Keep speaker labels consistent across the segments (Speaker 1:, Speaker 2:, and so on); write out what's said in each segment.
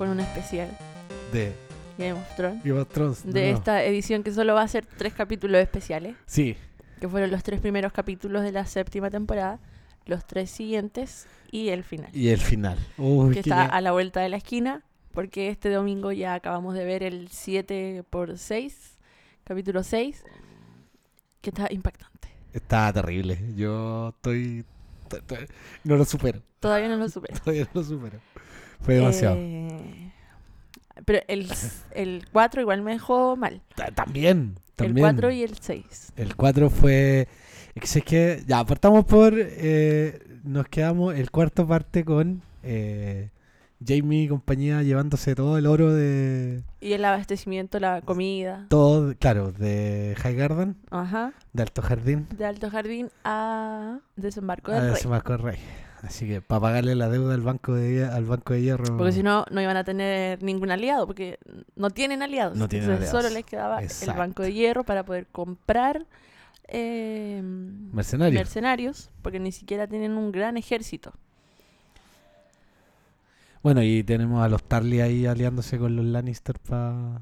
Speaker 1: con un especial
Speaker 2: de
Speaker 1: Game of Thrones.
Speaker 2: Game of Thrones.
Speaker 1: De
Speaker 2: no.
Speaker 1: esta edición que solo va a ser tres capítulos especiales,
Speaker 2: Sí,
Speaker 1: que fueron los tres primeros capítulos de la séptima temporada, los tres siguientes y el final.
Speaker 2: y el final. Uy,
Speaker 1: que está
Speaker 2: ya-
Speaker 1: a la vuelta de la esquina, porque este domingo ya acabamos de ver el 7 por 6, capítulo 6, que está impactante.
Speaker 2: Está terrible. Yo estoy... No lo supero.
Speaker 1: Todavía no lo supero.
Speaker 2: Todavía no lo supero. Fue demasiado.
Speaker 1: Eh, pero el, el 4 igual me dejó mal.
Speaker 2: Ta- También.
Speaker 1: El
Speaker 2: también.
Speaker 1: 4 y el 6.
Speaker 2: El 4 fue. Es que, ya, partamos por. eh, nos quedamos. El cuarto parte con eh, Jamie y compañía llevándose todo el oro de.
Speaker 1: Y el abastecimiento, la comida.
Speaker 2: Todo, claro, de High Garden,
Speaker 1: Ajá.
Speaker 2: de Alto Jardín,
Speaker 1: De Alto Jardín a Desembarco
Speaker 2: a
Speaker 1: del Rey.
Speaker 2: Desembarco del Rey. Así que para pagarle la deuda al banco de, al banco de hierro.
Speaker 1: Porque si no, no iban a tener ningún aliado, porque no tienen aliados.
Speaker 2: No tienen
Speaker 1: Entonces
Speaker 2: aliados.
Speaker 1: solo les quedaba
Speaker 2: Exacto.
Speaker 1: el Banco de Hierro para poder comprar eh,
Speaker 2: Mercenario.
Speaker 1: mercenarios, porque ni siquiera tienen un gran ejército.
Speaker 2: bueno, y tenemos a los Tarly ahí aliándose con los Lannister para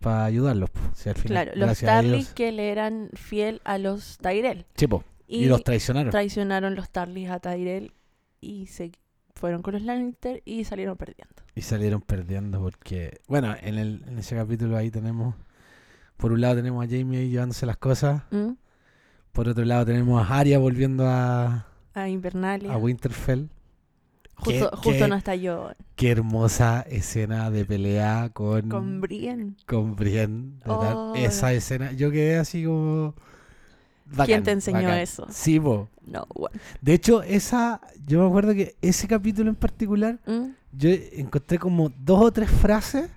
Speaker 2: para ayudarlos. po. Si al final,
Speaker 1: Claro, los Tarly
Speaker 2: ellos-
Speaker 1: que le eran fiel a los Tyrell.
Speaker 2: Sí, po, y,
Speaker 1: Y,
Speaker 2: los traicionaron.
Speaker 1: traicionaron los Tarly a Tyrell y se fueron con los Lannister y salieron perdiendo.
Speaker 2: Y salieron perdiendo porque, bueno, en, el, en ese capítulo ahí tenemos, por un lado tenemos a Jamie ahí llevándose las cosas,
Speaker 1: ¿Mm?
Speaker 2: por otro lado tenemos a Arya volviendo a,
Speaker 1: A Invernalia.
Speaker 2: a Winterfell. Qué-
Speaker 1: justo justo
Speaker 2: qué-
Speaker 1: no está yo
Speaker 2: Qué hermosa escena de pelea con,
Speaker 1: con Brienne.
Speaker 2: con Brienne.
Speaker 1: Oh.
Speaker 2: Esa escena, yo quedé así como...
Speaker 1: ¿Quién te enseñó
Speaker 2: bacán.
Speaker 1: eso?
Speaker 2: Sí, po.
Speaker 1: No, bueno.
Speaker 2: De hecho, esa, yo me acuerdo que ese capítulo en particular,
Speaker 1: ¿Mm?
Speaker 2: yo encontré como dos o tres frases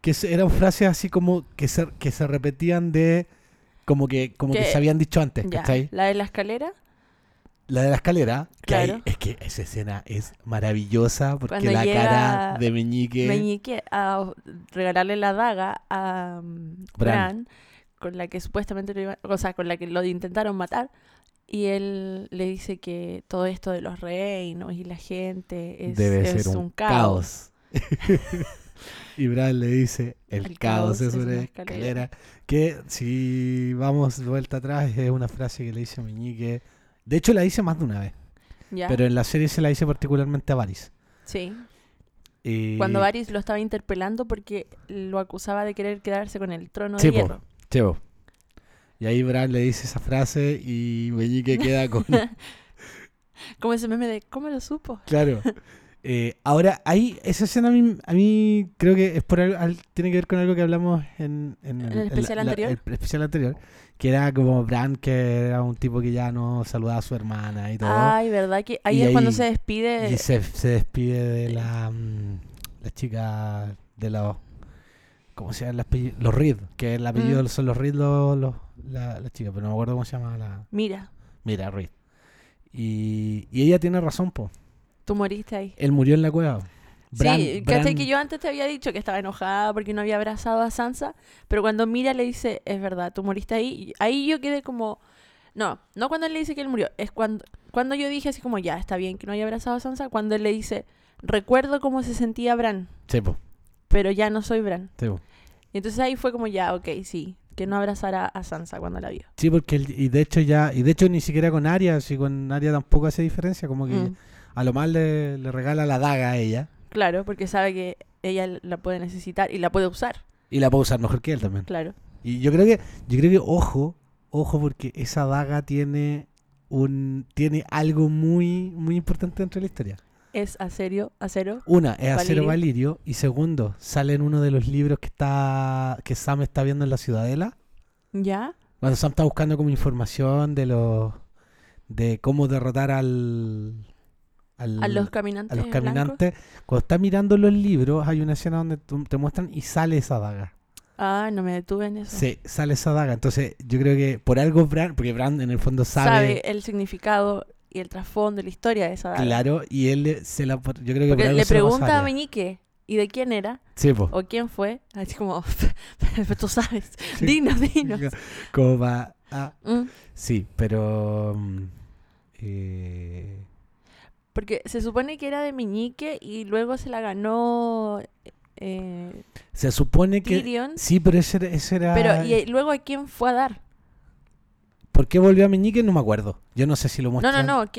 Speaker 2: que eran frases así como que se, que se repetían de como que como que
Speaker 1: Que-
Speaker 2: se habían dicho antes,
Speaker 1: Ya,
Speaker 2: ¿cachai?
Speaker 1: La de la escalera,
Speaker 2: La de la escalera, que
Speaker 1: Claro.
Speaker 2: es que esa escena es maravillosa porque
Speaker 1: Cuando
Speaker 2: la cara de Meñique,
Speaker 1: Meñique a regalarle la daga a um,
Speaker 2: Bran.
Speaker 1: Bran, con la que supuestamente lo iban- o sea, con la que lo intentaron matar. Y él le dice que todo esto de los reinos y la gente es,
Speaker 2: debe
Speaker 1: es
Speaker 2: ser
Speaker 1: un, caos.
Speaker 2: y Bran le dice, el,
Speaker 1: El
Speaker 2: caos,
Speaker 1: caos
Speaker 2: es
Speaker 1: es
Speaker 2: una escalera.
Speaker 1: escalera.
Speaker 2: Que si vamos vuelta atrás es una frase que le dice a Meñique. De hecho la dice más de una vez,
Speaker 1: ¿Ya?
Speaker 2: pero en la serie se la dice particularmente a Varys.
Speaker 1: sí.
Speaker 2: Y-
Speaker 1: Cuando Varys lo estaba interpelando porque lo acusaba de querer quedarse con el trono
Speaker 2: Sí,
Speaker 1: de hierro.
Speaker 2: Chevo. Y ahí Bran le dice esa frase y Meñique queda con...
Speaker 1: Como ese meme de ¿cómo lo supo?
Speaker 2: claro. Eh, ahora, ahí, esa escena a mí, a mí creo que es por al- al- tiene que ver con algo que hablamos en, en
Speaker 1: ¿En el especial anterior?
Speaker 2: el especial anterior, que era como Bran, que era un tipo que ya no saludaba a su hermana y todo.
Speaker 1: Ay, ¿verdad? que Ahí
Speaker 2: Y
Speaker 1: es cuando se despide.
Speaker 2: y se, se despide de la, mm, la chica de los... ¿Cómo se llama? el apellido? Los Reed, que el apellido
Speaker 1: Mm.
Speaker 2: son los Reed los, los- la, la chica, pero no me acuerdo cómo se llama la...
Speaker 1: Mira,
Speaker 2: Mira, Reed. Y, y ella tiene razón, po.
Speaker 1: tú moriste ahí.
Speaker 2: Él murió en la cueva.
Speaker 1: Sí, ¿cachai? Que yo antes te había dicho que estaba enojada porque no había abrazado a Sansa, pero cuando Mira le dice, es verdad, tú moriste ahí, ahí yo quedé como, no, no cuando él le dice que él murió, es cuando, cuando yo dije así como, ya, está bien que no haya abrazado a Sansa, cuando él le dice, recuerdo cómo se sentía Bran,
Speaker 2: Sí, po,
Speaker 1: pero ya no soy Bran.
Speaker 2: sí.
Speaker 1: Y entonces ahí fue como, ya, ok, sí, que no abrazara a Sansa cuando la vio.
Speaker 2: Sí, porque y de hecho ya, y de hecho ni siquiera con Arya, si con Arya tampoco hace diferencia, como que
Speaker 1: Mm,
Speaker 2: a lo más le, le regala la daga a ella
Speaker 1: claro, porque sabe que ella la puede necesitar y la puede usar,
Speaker 2: y la puede usar mejor que él también.
Speaker 1: claro.
Speaker 2: Y yo creo que, yo creo que, ojo, ojo, porque esa daga tiene un, tiene algo muy, muy importante dentro de la historia.
Speaker 1: Es acero, acero.
Speaker 2: Una, es acero
Speaker 1: Valirio.
Speaker 2: valirio, y segundo, sale en uno de los libros que está, que Sam está viendo en la ciudadela.
Speaker 1: ¿Ya?
Speaker 2: Cuando Sam está buscando como información de los de cómo derrotar al, al-
Speaker 1: A los caminantes.
Speaker 2: a los
Speaker 1: blancos.
Speaker 2: caminantes, cuando está mirando los libros, hay una escena donde te muestran y sale esa daga.
Speaker 1: Ah, no me detuve en eso.
Speaker 2: Sí, sale esa daga. Entonces, yo creo que por algo Bran, porque Bran en el fondo
Speaker 1: sabe,
Speaker 2: sabe,
Speaker 1: el significado y el trasfondo, la historia de esa daga.
Speaker 2: claro, y él se la yo creo que por
Speaker 1: Porque
Speaker 2: algo
Speaker 1: le
Speaker 2: se la pasó
Speaker 1: pregunta a. Meñique, ¿y de quién era?
Speaker 2: Sí, po.
Speaker 1: ¿O quién fue? Así como, "Pero tú sabes, dinos, dinos.
Speaker 2: Como va a
Speaker 1: Mm.
Speaker 2: Sí, pero. mm, eh,
Speaker 1: Porque se supone que era de Meñique y luego se la ganó eh,
Speaker 2: Se supone que...
Speaker 1: Tyrion.
Speaker 2: Sí, pero ese, era- ese era...
Speaker 1: Pero, ¿y luego a quién fue a dar?
Speaker 2: ¿Por qué volvió a Meñique? No me acuerdo. Yo no sé si lo
Speaker 1: No,
Speaker 2: muestran.
Speaker 1: no, no.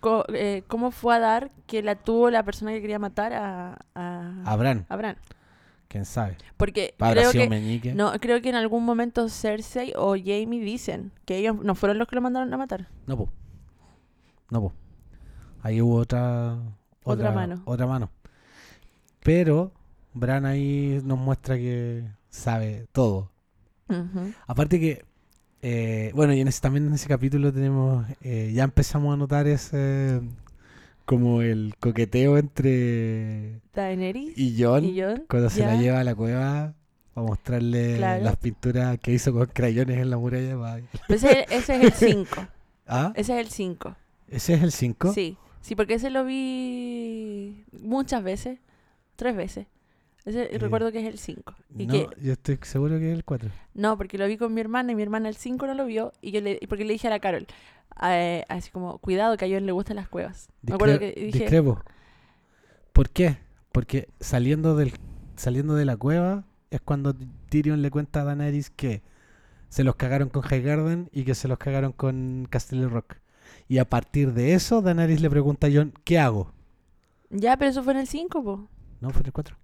Speaker 1: co- eh, ¿Cómo fue a dar que la tuvo la persona que quería matar a, a,
Speaker 2: A Bran,
Speaker 1: a Bran?
Speaker 2: quién sabe.
Speaker 1: Porque creo
Speaker 2: sido
Speaker 1: que,
Speaker 2: Meñique.
Speaker 1: no, creo que en algún momento Cersei o Jamie dicen que ellos no fueron los que lo mandaron a matar.
Speaker 2: No, po. No, po. Ahí hubo otra,
Speaker 1: Otra mano.
Speaker 2: Otra mano. Pero Bran ahí nos muestra que sabe todo. Aparte que, eh, bueno, y en ese, también en ese capítulo tenemos, eh, ya empezamos a notar ese, como el coqueteo entre
Speaker 1: Daenerys
Speaker 2: y Jon,
Speaker 1: y Jon.
Speaker 2: cuando se la lleva a la cueva para mostrarle
Speaker 1: Claro.
Speaker 2: las pinturas que hizo con crayones en la muralla.
Speaker 1: Pues ese, ese es el 5.
Speaker 2: ¿Ah?
Speaker 1: Ese es el 5.
Speaker 2: ¿Ese es el 5?
Speaker 1: Sí, sí, porque ese lo vi muchas veces, tres veces. Ese
Speaker 2: Eh,
Speaker 1: recuerdo que es el 5. Y
Speaker 2: No,
Speaker 1: que,
Speaker 2: yo estoy seguro que es el 4.
Speaker 1: no, porque lo vi con mi hermana y mi hermana el 5 no lo vio. Y yo le, porque le dije a la Carol, eh, así como, cuidado que a John le gustan las cuevas. Me acuerdo que dije,
Speaker 2: Discrepo. ¿Por qué? Porque saliendo del saliendo de la cueva es cuando Tyrion le cuenta a Daenerys que se los cagaron con Highgarden y que se los cagaron con Castle Rock. Y a partir de eso, Daenerys le pregunta a Jon, ¿qué hago?
Speaker 1: ya, pero eso fue en el 5, po.
Speaker 2: ¿No? ¿Fue en el 4?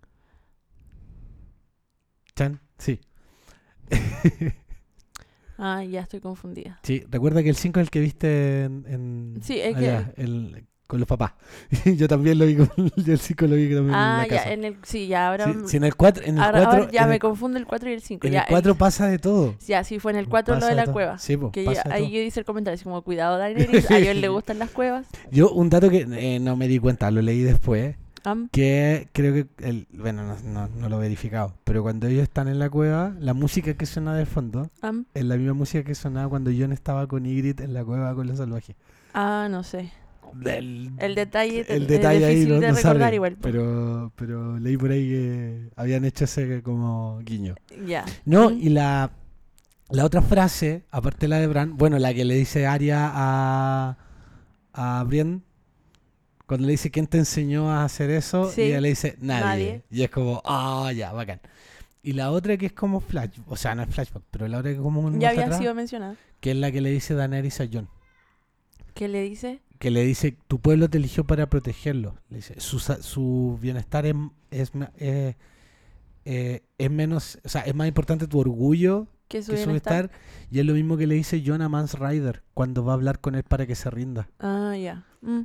Speaker 2: ¿Chan? Sí.
Speaker 1: Ah, ya estoy confundida.
Speaker 2: Sí, recuerda que el 5 es el que viste en... en-
Speaker 1: Sí, es
Speaker 2: allá, el- con los papás. yo también lo vi con... Yo el 5 lo vi también en
Speaker 1: Ah,
Speaker 2: la
Speaker 1: ya,
Speaker 2: casa.
Speaker 1: en el, sí, ya ahora,
Speaker 2: Sí, sí, en el 4... En el
Speaker 1: ahora, ahora
Speaker 2: 4
Speaker 1: ya
Speaker 2: en
Speaker 1: me
Speaker 2: el-
Speaker 1: confundo el 4 y el 5.
Speaker 2: En
Speaker 1: Ya,
Speaker 2: el 4 pasa de todo.
Speaker 1: ya, sí, fue en el 4 lo
Speaker 2: Pasa
Speaker 1: de la
Speaker 2: todo.
Speaker 1: cueva.
Speaker 2: Sí, po,
Speaker 1: Que
Speaker 2: pasa
Speaker 1: ya-
Speaker 2: de
Speaker 1: ahí
Speaker 2: todo.
Speaker 1: yo hice el comentario, así como, cuidado Daenerys, a John le gustan las cuevas.
Speaker 2: Yo, un dato que eh, no me di cuenta, lo leí después,
Speaker 1: Am,
Speaker 2: que creo que, el, bueno, no, no- no lo he verificado, pero cuando ellos están en la cueva, la música que suena de fondo
Speaker 1: am.
Speaker 2: es la misma música que sonaba cuando John estaba con Ygritte en la cueva con los salvajes.
Speaker 1: Ah, no sé.
Speaker 2: El,
Speaker 1: El detalle,
Speaker 2: el
Speaker 1: es
Speaker 2: detalle ahí
Speaker 1: difícil
Speaker 2: no,
Speaker 1: de recordar
Speaker 2: sabe,
Speaker 1: igual. po.
Speaker 2: pero, pero leí por ahí que habían hecho ese como guiño.
Speaker 1: Ya.
Speaker 2: No,
Speaker 1: Mm.
Speaker 2: y la, la otra frase, aparte de la de Bran, bueno, la que le dice Arya a, a Brienne, cuando le dice quién te enseñó a hacer eso,
Speaker 1: Sí,
Speaker 2: y ella le dice nadie.
Speaker 1: nadie.
Speaker 2: Y es como, ah, ya, bacán. Y la otra que es como flash, o sea, no es flashback, pero la otra que es como un
Speaker 1: Ya había
Speaker 2: atrás,
Speaker 1: sido mencionado.
Speaker 2: que es la que le dice Daenerys a Jon,
Speaker 1: ¿Qué le dice?
Speaker 2: que le dice, tu pueblo te eligió para protegerlo. Le dice, su, su bienestar es, es, eh, eh, es menos, o sea, es más importante tu orgullo
Speaker 1: Que su
Speaker 2: que
Speaker 1: bienestar.
Speaker 2: Y es lo mismo que le dice John a Mans Rider cuando va a hablar con él para que se rinda.
Speaker 1: Ah, ya. Mm.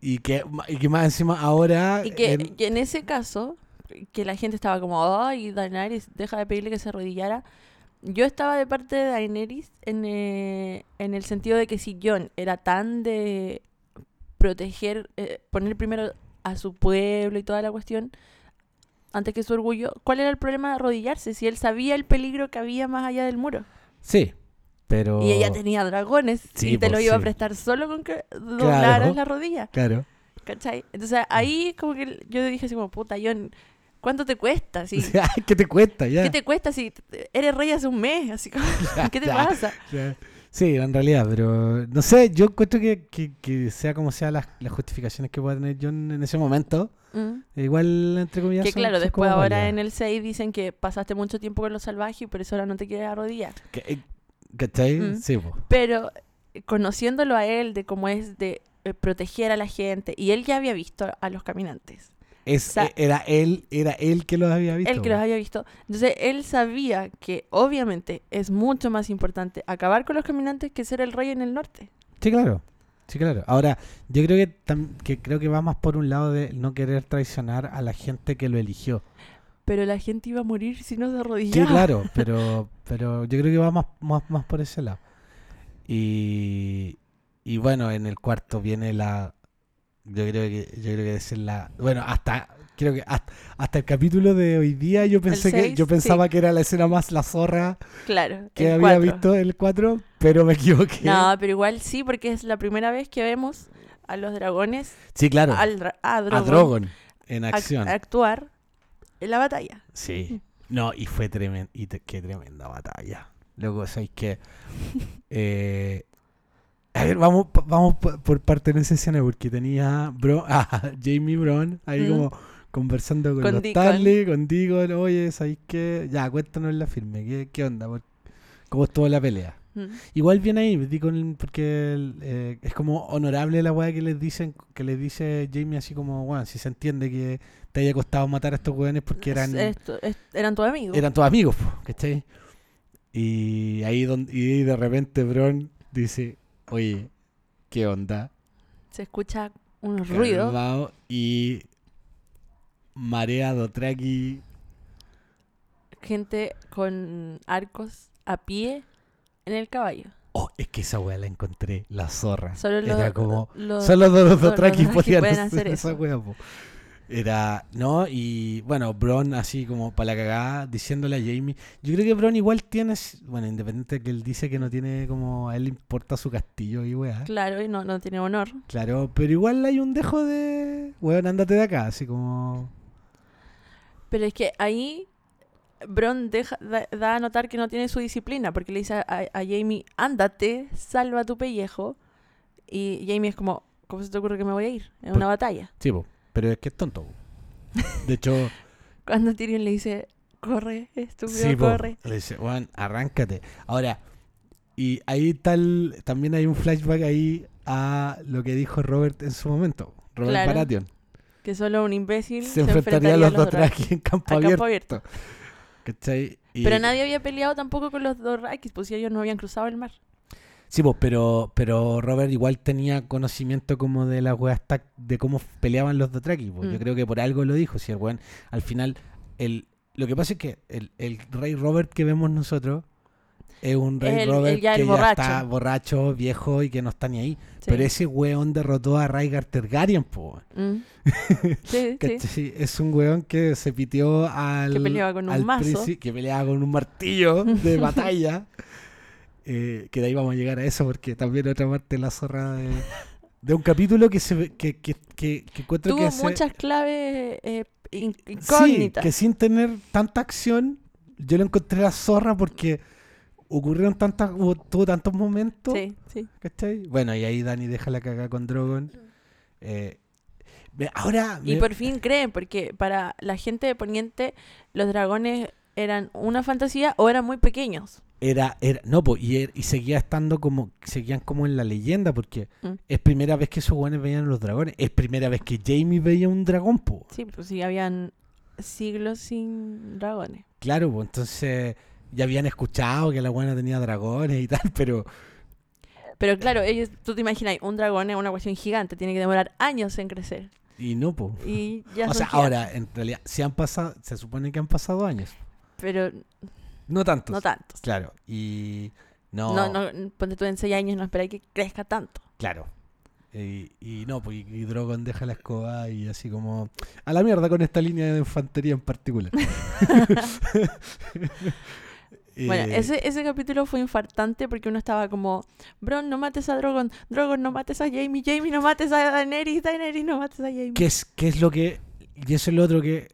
Speaker 2: Y que, y que más encima ahora...
Speaker 1: Y que,
Speaker 2: en-
Speaker 1: que en ese caso, que la gente estaba como, ay, Daenerys, deja de pedirle que se arrodillara. Yo estaba de parte de Daenerys en, eh, en el sentido de que si Jon era tan de proteger, eh, poner primero a su pueblo y toda la cuestión, antes que su orgullo, ¿cuál era el problema de arrodillarse? Si él sabía el peligro que había más allá del muro.
Speaker 2: Sí, pero...
Speaker 1: Y ella tenía dragones
Speaker 2: Sí,
Speaker 1: y te
Speaker 2: pues,
Speaker 1: lo iba a prestar solo con que doblaras la rodilla.
Speaker 2: Claro.
Speaker 1: ¿Cachai? Entonces ahí como que yo dije así como, puta, John, ¿cuánto te cuesta?
Speaker 2: Ay, ¿Qué te cuesta ya?
Speaker 1: ¿Qué te cuesta si eres rey hace un mes? Así como, ¿qué te
Speaker 2: Ya.
Speaker 1: pasa?
Speaker 2: Ya. Sí, en realidad, pero no sé, yo encuentro que, que, que sea como sea las, las justificaciones que pueda tener John en ese momento,
Speaker 1: Mm.
Speaker 2: igual entre comillas.
Speaker 1: Que
Speaker 2: son-
Speaker 1: claro,
Speaker 2: son
Speaker 1: después ahora en el 6 dicen que pasaste mucho tiempo con los salvajes y por eso ahora no te quieres arrodillar.
Speaker 2: Que- eh, ¿Cachai?
Speaker 1: Mm.
Speaker 2: Sí, po.
Speaker 1: Pero eh, conociéndolo a él, de cómo es de eh, proteger a la gente, y él ya había visto a los caminantes.
Speaker 2: Es, eh, era él, era él que los había visto.
Speaker 1: Él que los había visto. Entonces él sabía que obviamente es mucho más importante acabar con los caminantes que ser el rey en el norte.
Speaker 2: Sí, claro. Sí, claro. Ahora, yo creo que, que creo que va más por un lado de no querer traicionar a la gente que lo eligió.
Speaker 1: Pero la gente iba a morir si no se
Speaker 2: Sí,
Speaker 1: arrodillaba.
Speaker 2: claro, pero, pero yo creo que va más, más, más por ese lado. Y, y bueno, en el cuarto viene la. Yo creo que, yo creo que ser la. Bueno, hasta. Creo que hasta, hasta el capítulo de hoy día yo pensé que yo pensaba
Speaker 1: sí.
Speaker 2: que era la escena más la zorra
Speaker 1: Claro.
Speaker 2: que había
Speaker 1: cuatro.
Speaker 2: visto el 4, pero me equivoqué.
Speaker 1: No, pero igual sí, porque es la primera vez que vemos a los dragones,
Speaker 2: sí, claro.
Speaker 1: al a
Speaker 2: a
Speaker 1: Drogon,
Speaker 2: en
Speaker 1: ac-
Speaker 2: acción.
Speaker 1: actuar en la batalla.
Speaker 2: Sí. No, y fue tremenda. Y te- qué tremenda batalla. Luego, ¿sabéis que A ver, vamos, vamos por parte de esa escena porque tenía bro, a Jamie Brown ahí
Speaker 1: Mm.
Speaker 2: como conversando con,
Speaker 1: Con
Speaker 2: los
Speaker 1: Deacon.
Speaker 2: Tarly, con Deacon, oye, ¿sabes qué? Ya, cuéntanos la firme, ¿qué, qué onda? ¿Por- ¿Cómo estuvo la pelea?
Speaker 1: Mm.
Speaker 2: Igual viene ahí, Deacon, porque eh, es como honorable la weá que les dicen, que les dice Jamie así como, bueno, si se entiende que te haya costado matar a estos weones porque eran,
Speaker 1: Esto- es- eran tus amigos.
Speaker 2: eran tus amigos, ¿cachai? Y ahí donde, y de repente Bron dice, oye, ¿qué onda?
Speaker 1: Se escucha unos ruidos.
Speaker 2: Y Marea Dotraki,
Speaker 1: Gente con arcos a pie en el caballo.
Speaker 2: oh, es que esa weá la encontré, la zorra.
Speaker 1: Solo los,
Speaker 2: Era como,
Speaker 1: los-
Speaker 2: Solo los
Speaker 1: los
Speaker 2: podían hacer esa wea, po. Era, ¿no? Y bueno, Bron así como para la cagada, diciéndole a Jamie. Yo creo que Bron igual tiene, bueno, independiente de que él dice que no tiene como, a él le importa su castillo y weá.
Speaker 1: Claro, y no, no tiene honor.
Speaker 2: Claro, pero igual hay un dejo de, weón, ándate de acá, así como...
Speaker 1: Pero es que ahí Bron deja, da, da a notar que no tiene su disciplina, porque le dice a, a Jamie, ándate, salva tu pellejo. Y Jamie es como, ¿cómo se te ocurre que me voy a ir? En una batalla.
Speaker 2: Sí, pero es que es tonto. De hecho,
Speaker 1: Cuando Tyrion le dice, corre, estúpido,
Speaker 2: sí,
Speaker 1: corre.
Speaker 2: le dice, weón, arráncate. Ahora, y ahí tal, también hay un flashback ahí a lo que dijo Robert en su momento. Robert
Speaker 1: Claro.
Speaker 2: Baratheon.
Speaker 1: Que solo un imbécil
Speaker 2: se enfrentaría a los Dothraki en campo abierto.
Speaker 1: campo abierto.
Speaker 2: ¿Cachai? Y-
Speaker 1: Pero nadie había peleado tampoco con los Dothraki, pues si ellos no habían cruzado el mar.
Speaker 2: Sí, pues, pero, pero Robert igual tenía conocimiento como de las weas de cómo peleaban los Dothraki. pues. Yo
Speaker 1: Mm.
Speaker 2: creo que por algo lo dijo. Si el weón, al final, el, lo que pasa es que el, el rey Robert que vemos nosotros es un rey
Speaker 1: El-
Speaker 2: Robert
Speaker 1: el ya
Speaker 2: que ya está borracho, viejo y que no está ni ahí.
Speaker 1: Sí.
Speaker 2: Pero ese weón derrotó a Rhaegar Targaryen, po.
Speaker 1: Mm. Sí, sí.
Speaker 2: ¿Cachai? Es un weón que se pitió al.
Speaker 1: Que peleaba con un
Speaker 2: al
Speaker 1: mazo.
Speaker 2: princi- Que peleaba con un martillo de batalla. Eh, que de ahí vamos a llegar a eso, porque también otra parte la zorra de, de un capítulo que se que, que, que, que encuentro
Speaker 1: Tuvo
Speaker 2: que se-
Speaker 1: muchas claves eh,
Speaker 2: Sí,
Speaker 1: incógnitas.
Speaker 2: que sin tener tanta acción, yo lo encontré la zorra porque ocurrieron tantas, hubo, tuvo tantos momentos.
Speaker 1: Sí, sí.
Speaker 2: ¿Cachai? Bueno, y ahí Dani deja la cagada con Drogon. Eh, ve- ahora.
Speaker 1: Y por fin creen, porque para la gente de Poniente los dragones eran una fantasía o eran muy pequeños.
Speaker 2: Era, era, no, po, y, er- y seguía estando como, seguían como en la leyenda, porque
Speaker 1: Mm.
Speaker 2: es primera vez que esos guanes veían los dragones, es primera vez que Jamie veía un dragón, po.
Speaker 1: Sí, pues sí, habían siglos sin dragones.
Speaker 2: Claro, pues entonces ya habían escuchado que la buena tenía dragones y tal, pero
Speaker 1: Pero claro, ellos, tú te imaginas, un dragón es una cuestión gigante, tiene que demorar años en crecer.
Speaker 2: y no, po.
Speaker 1: Y ya
Speaker 2: O sea,
Speaker 1: gigantes.
Speaker 2: ahora, en realidad, se han pasado, se supone que han pasado años.
Speaker 1: Pero
Speaker 2: No tantos.
Speaker 1: no tantos.
Speaker 2: Claro, y no,
Speaker 1: No, no, ponte tú en 6 años, no esperáis que crezca tanto.
Speaker 2: claro. Y, y no, pues y, y Drogon deja la escoba y así como a la mierda con esta línea de infantería en particular.
Speaker 1: Bueno,
Speaker 2: Eh,
Speaker 1: ese, ese capítulo fue infartante porque uno estaba como, Bron, no mates a Drogon, Drogon, no mates a Jamie, Jamie, no mates a Daenerys, Daenerys, no mates a Jamie.
Speaker 2: ¿qué es, ¿Qué es lo que.? Y eso es lo otro que.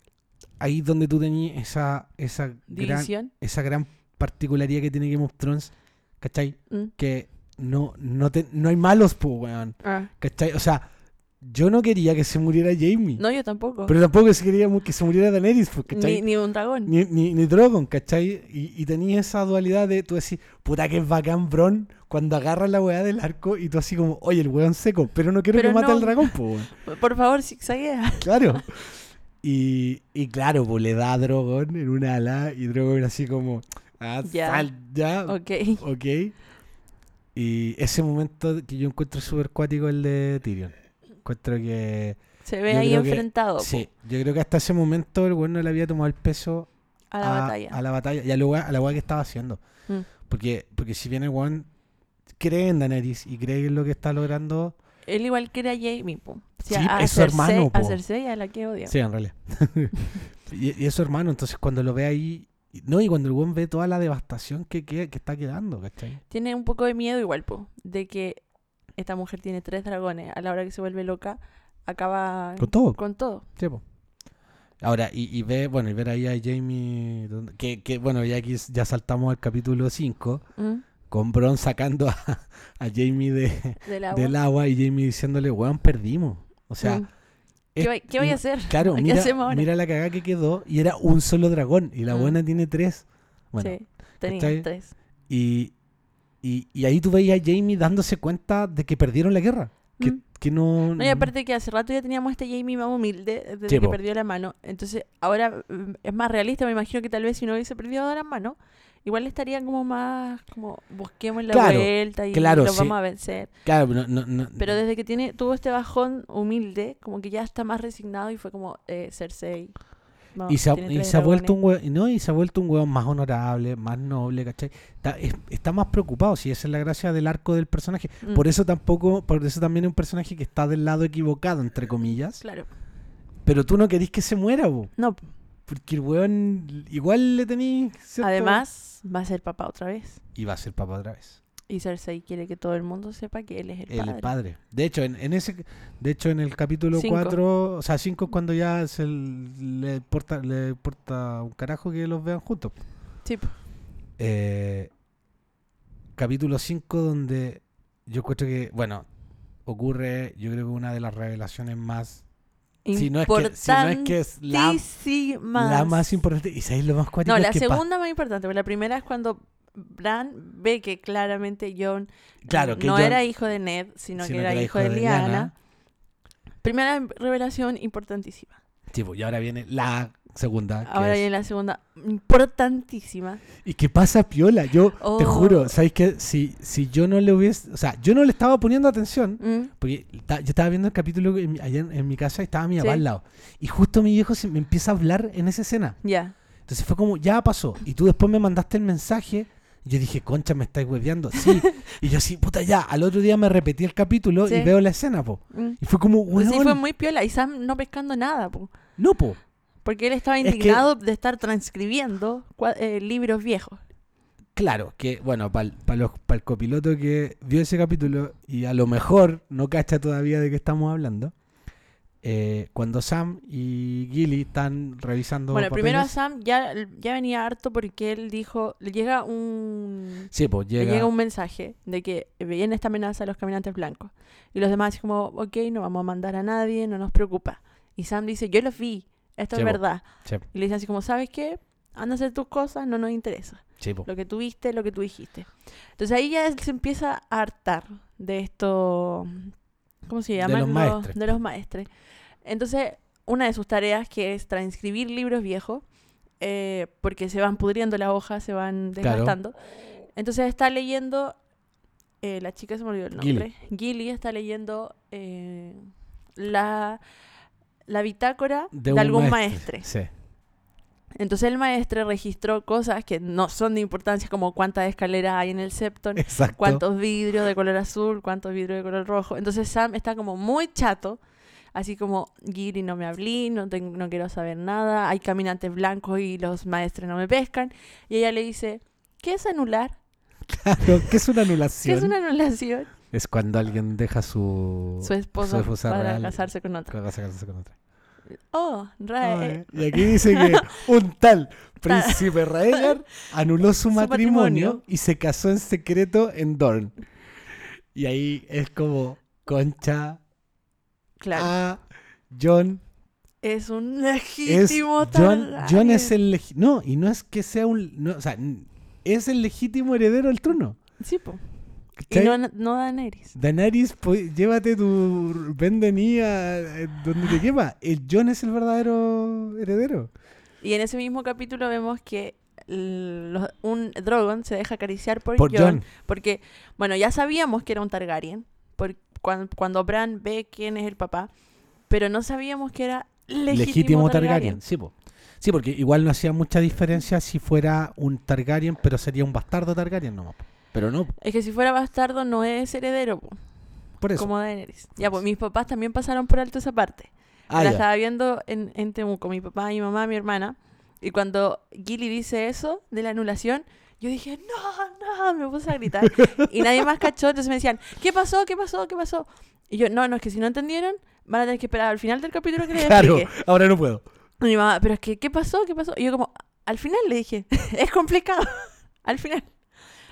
Speaker 2: Ahí donde tú tenías esa, esa, gran, esa gran particularidad que tiene Game of Thrones, ¿cachai?
Speaker 1: Mm.
Speaker 2: Que no, no, te, no hay malos, pues, weón.
Speaker 1: Ah,
Speaker 2: ¿Cachai? O sea, yo no quería que se muriera Jamie.
Speaker 1: No, yo tampoco.
Speaker 2: Pero tampoco se quería que se muriera Daenerys, pues,
Speaker 1: ni,
Speaker 2: ¿cachai?
Speaker 1: ni un dragón.
Speaker 2: Ni, ni, ni Drogon, ¿cachai? Y, y tenía esa dualidad de tú decir, puta que es bacán Bron cuando agarra la weá del arco y tú así como, oye, el weón seco, pero no quiero
Speaker 1: Pero
Speaker 2: que mate al dragón, weón.
Speaker 1: Por favor, zigzaguea.
Speaker 2: Claro. Y, y claro, pues le da a Drogon en una ala y Drogon así como, ah,
Speaker 1: Ya.
Speaker 2: sal, ya,
Speaker 1: Ok.
Speaker 2: ok. Y ese momento que yo encuentro súper cuático el de Tyrion. Encuentro que...
Speaker 1: Se ve ahí
Speaker 2: que-
Speaker 1: enfrentado
Speaker 2: Sí, yo creo que hasta ese momento el weón no le había tomado el peso
Speaker 1: a la batalla.
Speaker 2: a la batalla y a a la weá que estaba haciendo.
Speaker 1: Mm.
Speaker 2: Porque, porque si bien el weón cree en Daenerys y cree en lo que está logrando,
Speaker 1: Él igual quiere a Jamie, po. O sea,
Speaker 2: Sí,
Speaker 1: a
Speaker 2: es su hermano,
Speaker 1: A
Speaker 2: po.
Speaker 1: Cersei a la que odia.
Speaker 2: sí, en realidad. y, y es su hermano, entonces cuando lo ve ahí, y- no, y cuando el weón ve toda la devastación que, que, que está quedando, ¿cachai?
Speaker 1: Tiene un poco de miedo igual, po. De que esta mujer tiene tres dragones. A la hora que se vuelve loca, acaba
Speaker 2: Con todo.
Speaker 1: con todo.
Speaker 2: Sí, po. Ahora, y, y ve, bueno, y ver ahí a Jamie, que, que bueno, ya aquí ya saltamos al capítulo 5,
Speaker 1: ¿Mm?
Speaker 2: con Bron sacando a, a Jamie de,
Speaker 1: Del agua.
Speaker 2: del agua y Jamie diciéndole, weón, perdimos. O sea,
Speaker 1: Mm. ¿Qué, qué voy a hacer?
Speaker 2: Claro,
Speaker 1: ¿Qué
Speaker 2: mira,
Speaker 1: ahora?
Speaker 2: mira la cagada que quedó y era un solo dragón y la
Speaker 1: Mm.
Speaker 2: buena tiene tres. Bueno,
Speaker 1: sí, tenía tres.
Speaker 2: y, y, y ahí tú veías a Jamie dándose cuenta de que perdieron la guerra. Que,
Speaker 1: Mm.
Speaker 2: que no...
Speaker 1: No, y aparte que hace rato ya teníamos este Jamie más humilde desde
Speaker 2: Sí,
Speaker 1: que perdió la mano. Entonces, ahora mm, es más realista. Me imagino que tal vez si no hubiese perdido la mano, igual estaría como más como busquemos la
Speaker 2: Claro,
Speaker 1: vuelta y
Speaker 2: claro,
Speaker 1: lo
Speaker 2: sí.
Speaker 1: vamos a vencer.
Speaker 2: Claro, no, no, no-
Speaker 1: Pero desde que tiene tuvo este bajón humilde, como que ya está más resignado y fue como eh, Cersei. No,
Speaker 2: y se y se ha vuelto un hueón, no, y se ha vuelto un hueón más honorable, más noble, ¿cachai? Está, es- está más preocupado, si esa es la gracia del arco del personaje.
Speaker 1: Mm,
Speaker 2: Por eso tampoco, por eso también es un personaje que está del lado equivocado, entre comillas.
Speaker 1: Claro.
Speaker 2: Pero tú no querís que se muera, po,
Speaker 1: No,
Speaker 2: porque el weón igual le cierto-
Speaker 1: además va a ser papá otra vez.
Speaker 2: Y va a ser papá otra vez.
Speaker 1: Y Cersei quiere que todo el mundo sepa que él es el,
Speaker 2: El
Speaker 1: padre.
Speaker 2: padre. De hecho, en, en ese de hecho en el capítulo
Speaker 1: Cinco.
Speaker 2: 4, o sea, 5 es cuando ya se le importa le importa un carajo que los vean juntos.
Speaker 1: Sí.
Speaker 2: Eh, capítulo 5 donde yo encuentro que, bueno, ocurre, yo creo que una de las revelaciones más si no es que, si no es, que es la, más importante y sabéis lo más cuático
Speaker 1: No,
Speaker 2: es
Speaker 1: la
Speaker 2: que pa-
Speaker 1: segunda más importante, porque la primera es cuando Bran ve que claramente
Speaker 2: claro, que
Speaker 1: no era hijo de Ned, sino,
Speaker 2: sino
Speaker 1: que era hijo de Lyanna. Primera revelación importantísima.
Speaker 2: Sí, y ahora viene la segunda.
Speaker 1: Ahora viene la segunda, importantísima.
Speaker 2: Y que pasa piola. Yo te
Speaker 1: Oh.
Speaker 2: juro, ¿sabes qué? Si, si yo no le hubiese. O sea, yo no le estaba poniendo atención.
Speaker 1: Mm,
Speaker 2: Porque yo estaba viendo el capítulo en mi- allá en, en mi casa y estaba mi
Speaker 1: Sí.
Speaker 2: papá al lado. Y justo mi viejo se me empieza a hablar en esa escena.
Speaker 1: ya.
Speaker 2: Entonces fue como, ya pasó. Y tú después me mandaste el mensaje. Yo dije, concha, me estáis hueveando. Sí. y yo así, puta, ya. Al otro día me repetí el capítulo
Speaker 1: Sí.
Speaker 2: y veo la escena, po.
Speaker 1: Mm.
Speaker 2: Y fue como,
Speaker 1: Pues
Speaker 2: weón.
Speaker 1: sí, fue muy piola. Y Sam no pescando nada, po,
Speaker 2: No, po.
Speaker 1: porque él estaba
Speaker 2: Es que-
Speaker 1: indignado de estar transcribiendo eh, libros viejos.
Speaker 2: Claro, que bueno, para el copiloto que vio ese capítulo y a lo mejor no cacha todavía de qué estamos hablando, eh, cuando Sam y Gilly están revisando
Speaker 1: Bueno, primero a Sam ya, ya venía harto porque él dijo, le llega un
Speaker 2: Sí, pues
Speaker 1: le
Speaker 2: llega,
Speaker 1: llega un mensaje de que viene esta amenaza a los caminantes blancos. Y los demás así como, ok, no vamos a mandar a nadie, no nos preocupa. Y Sam dice, yo los vi, esto
Speaker 2: Sí,
Speaker 1: es
Speaker 2: po.
Speaker 1: verdad.
Speaker 2: Sí,
Speaker 1: Y le dicen así como, ¿sabes qué? Anda a hacer tus cosas, no nos interesa.
Speaker 2: sí, po.
Speaker 1: Lo que tú viste, lo que tú dijiste. Entonces ahí ya él se empieza a hartar de esto, ¿cómo se
Speaker 2: De
Speaker 1: llama?
Speaker 2: los maestres.
Speaker 1: De los maestres. Entonces, una de sus tareas que es transcribir libros viejos, eh, porque se van pudriendo las hojas, se van
Speaker 2: Claro.
Speaker 1: desgastando. Entonces está leyendo, eh, la chica se me olvidó el nombre, Gilly está leyendo eh, la, la bitácora de, algún
Speaker 2: maestre.
Speaker 1: maestre.
Speaker 2: Sí.
Speaker 1: Entonces el maestre registró cosas que no son de importancia, como cuántas escaleras hay en el Septon,
Speaker 2: Exacto.
Speaker 1: cuántos vidrios de color azul, cuántos vidrios de color rojo. Entonces Sam está como muy chato, así como, Giri, no me hablé, no, tengo- no quiero saber nada, hay caminantes blancos y los maestres no me pescan. Y ella le dice, ¿qué es anular?
Speaker 2: Claro, ¿qué es una
Speaker 1: ¿Qué
Speaker 2: anulación?
Speaker 1: es una anulación?
Speaker 2: Es cuando alguien deja su...
Speaker 1: Su esposo
Speaker 2: esposa
Speaker 1: para
Speaker 2: real.
Speaker 1: casarse con otro.
Speaker 2: para casarse con otra.
Speaker 1: Oh, Rae.
Speaker 2: Y aquí dice que un tal príncipe Raegar anuló su,
Speaker 1: Su
Speaker 2: matrimonio,
Speaker 1: matrimonio.
Speaker 2: y se casó en secreto en Dorn. Y ahí es como Concha
Speaker 1: Claro.
Speaker 2: a John.
Speaker 1: es un
Speaker 2: Es,
Speaker 1: legítimo
Speaker 2: John, John es el legi- No, y no es que sea un. no, o sea, es el legítimo heredero del trono.
Speaker 1: Sí, po. Y no, no Daenerys.
Speaker 2: Daenerys, pues, llévate tu vendenía eh, donde te quepa. El John es el verdadero heredero.
Speaker 1: Y en ese mismo capítulo vemos que los- un Drogon se deja acariciar por,
Speaker 2: John.
Speaker 1: Porque, bueno, ya sabíamos que era un Targaryen. Por, cuando, cuando Bran ve quién es el papá. Pero no sabíamos que era legítimo,
Speaker 2: legítimo
Speaker 1: Targaryen.
Speaker 2: Targaryen. Sí, po. sí, porque igual no hacía mucha diferencia si fuera un Targaryen, pero sería un bastardo Targaryen nomás. po. Pero no,
Speaker 1: Es que si fuera bastardo no es heredero, po,
Speaker 2: por eso.
Speaker 1: como Daenerys. Ya, pues mis papás también pasaron por alto esa parte.
Speaker 2: Ah,
Speaker 1: la
Speaker 2: ya.
Speaker 1: estaba viendo en, en Temuco, mi papá, mi mamá, mi hermana. Y cuando Gilly dice eso de la anulación, yo dije, no, no, me puse a gritar. y nadie más cachó, entonces me decían, ¿qué pasó? ¿Qué pasó? ¿Qué pasó? Y yo, no, no, es que si no entendieron, van a tener que esperar al final del capítulo que les
Speaker 2: Claro,
Speaker 1: explique.
Speaker 2: ahora no puedo.
Speaker 1: Y mi mamá, pero es que, ¿qué pasó? ¿Qué pasó? Y yo como, al final le dije, es complicado, al final.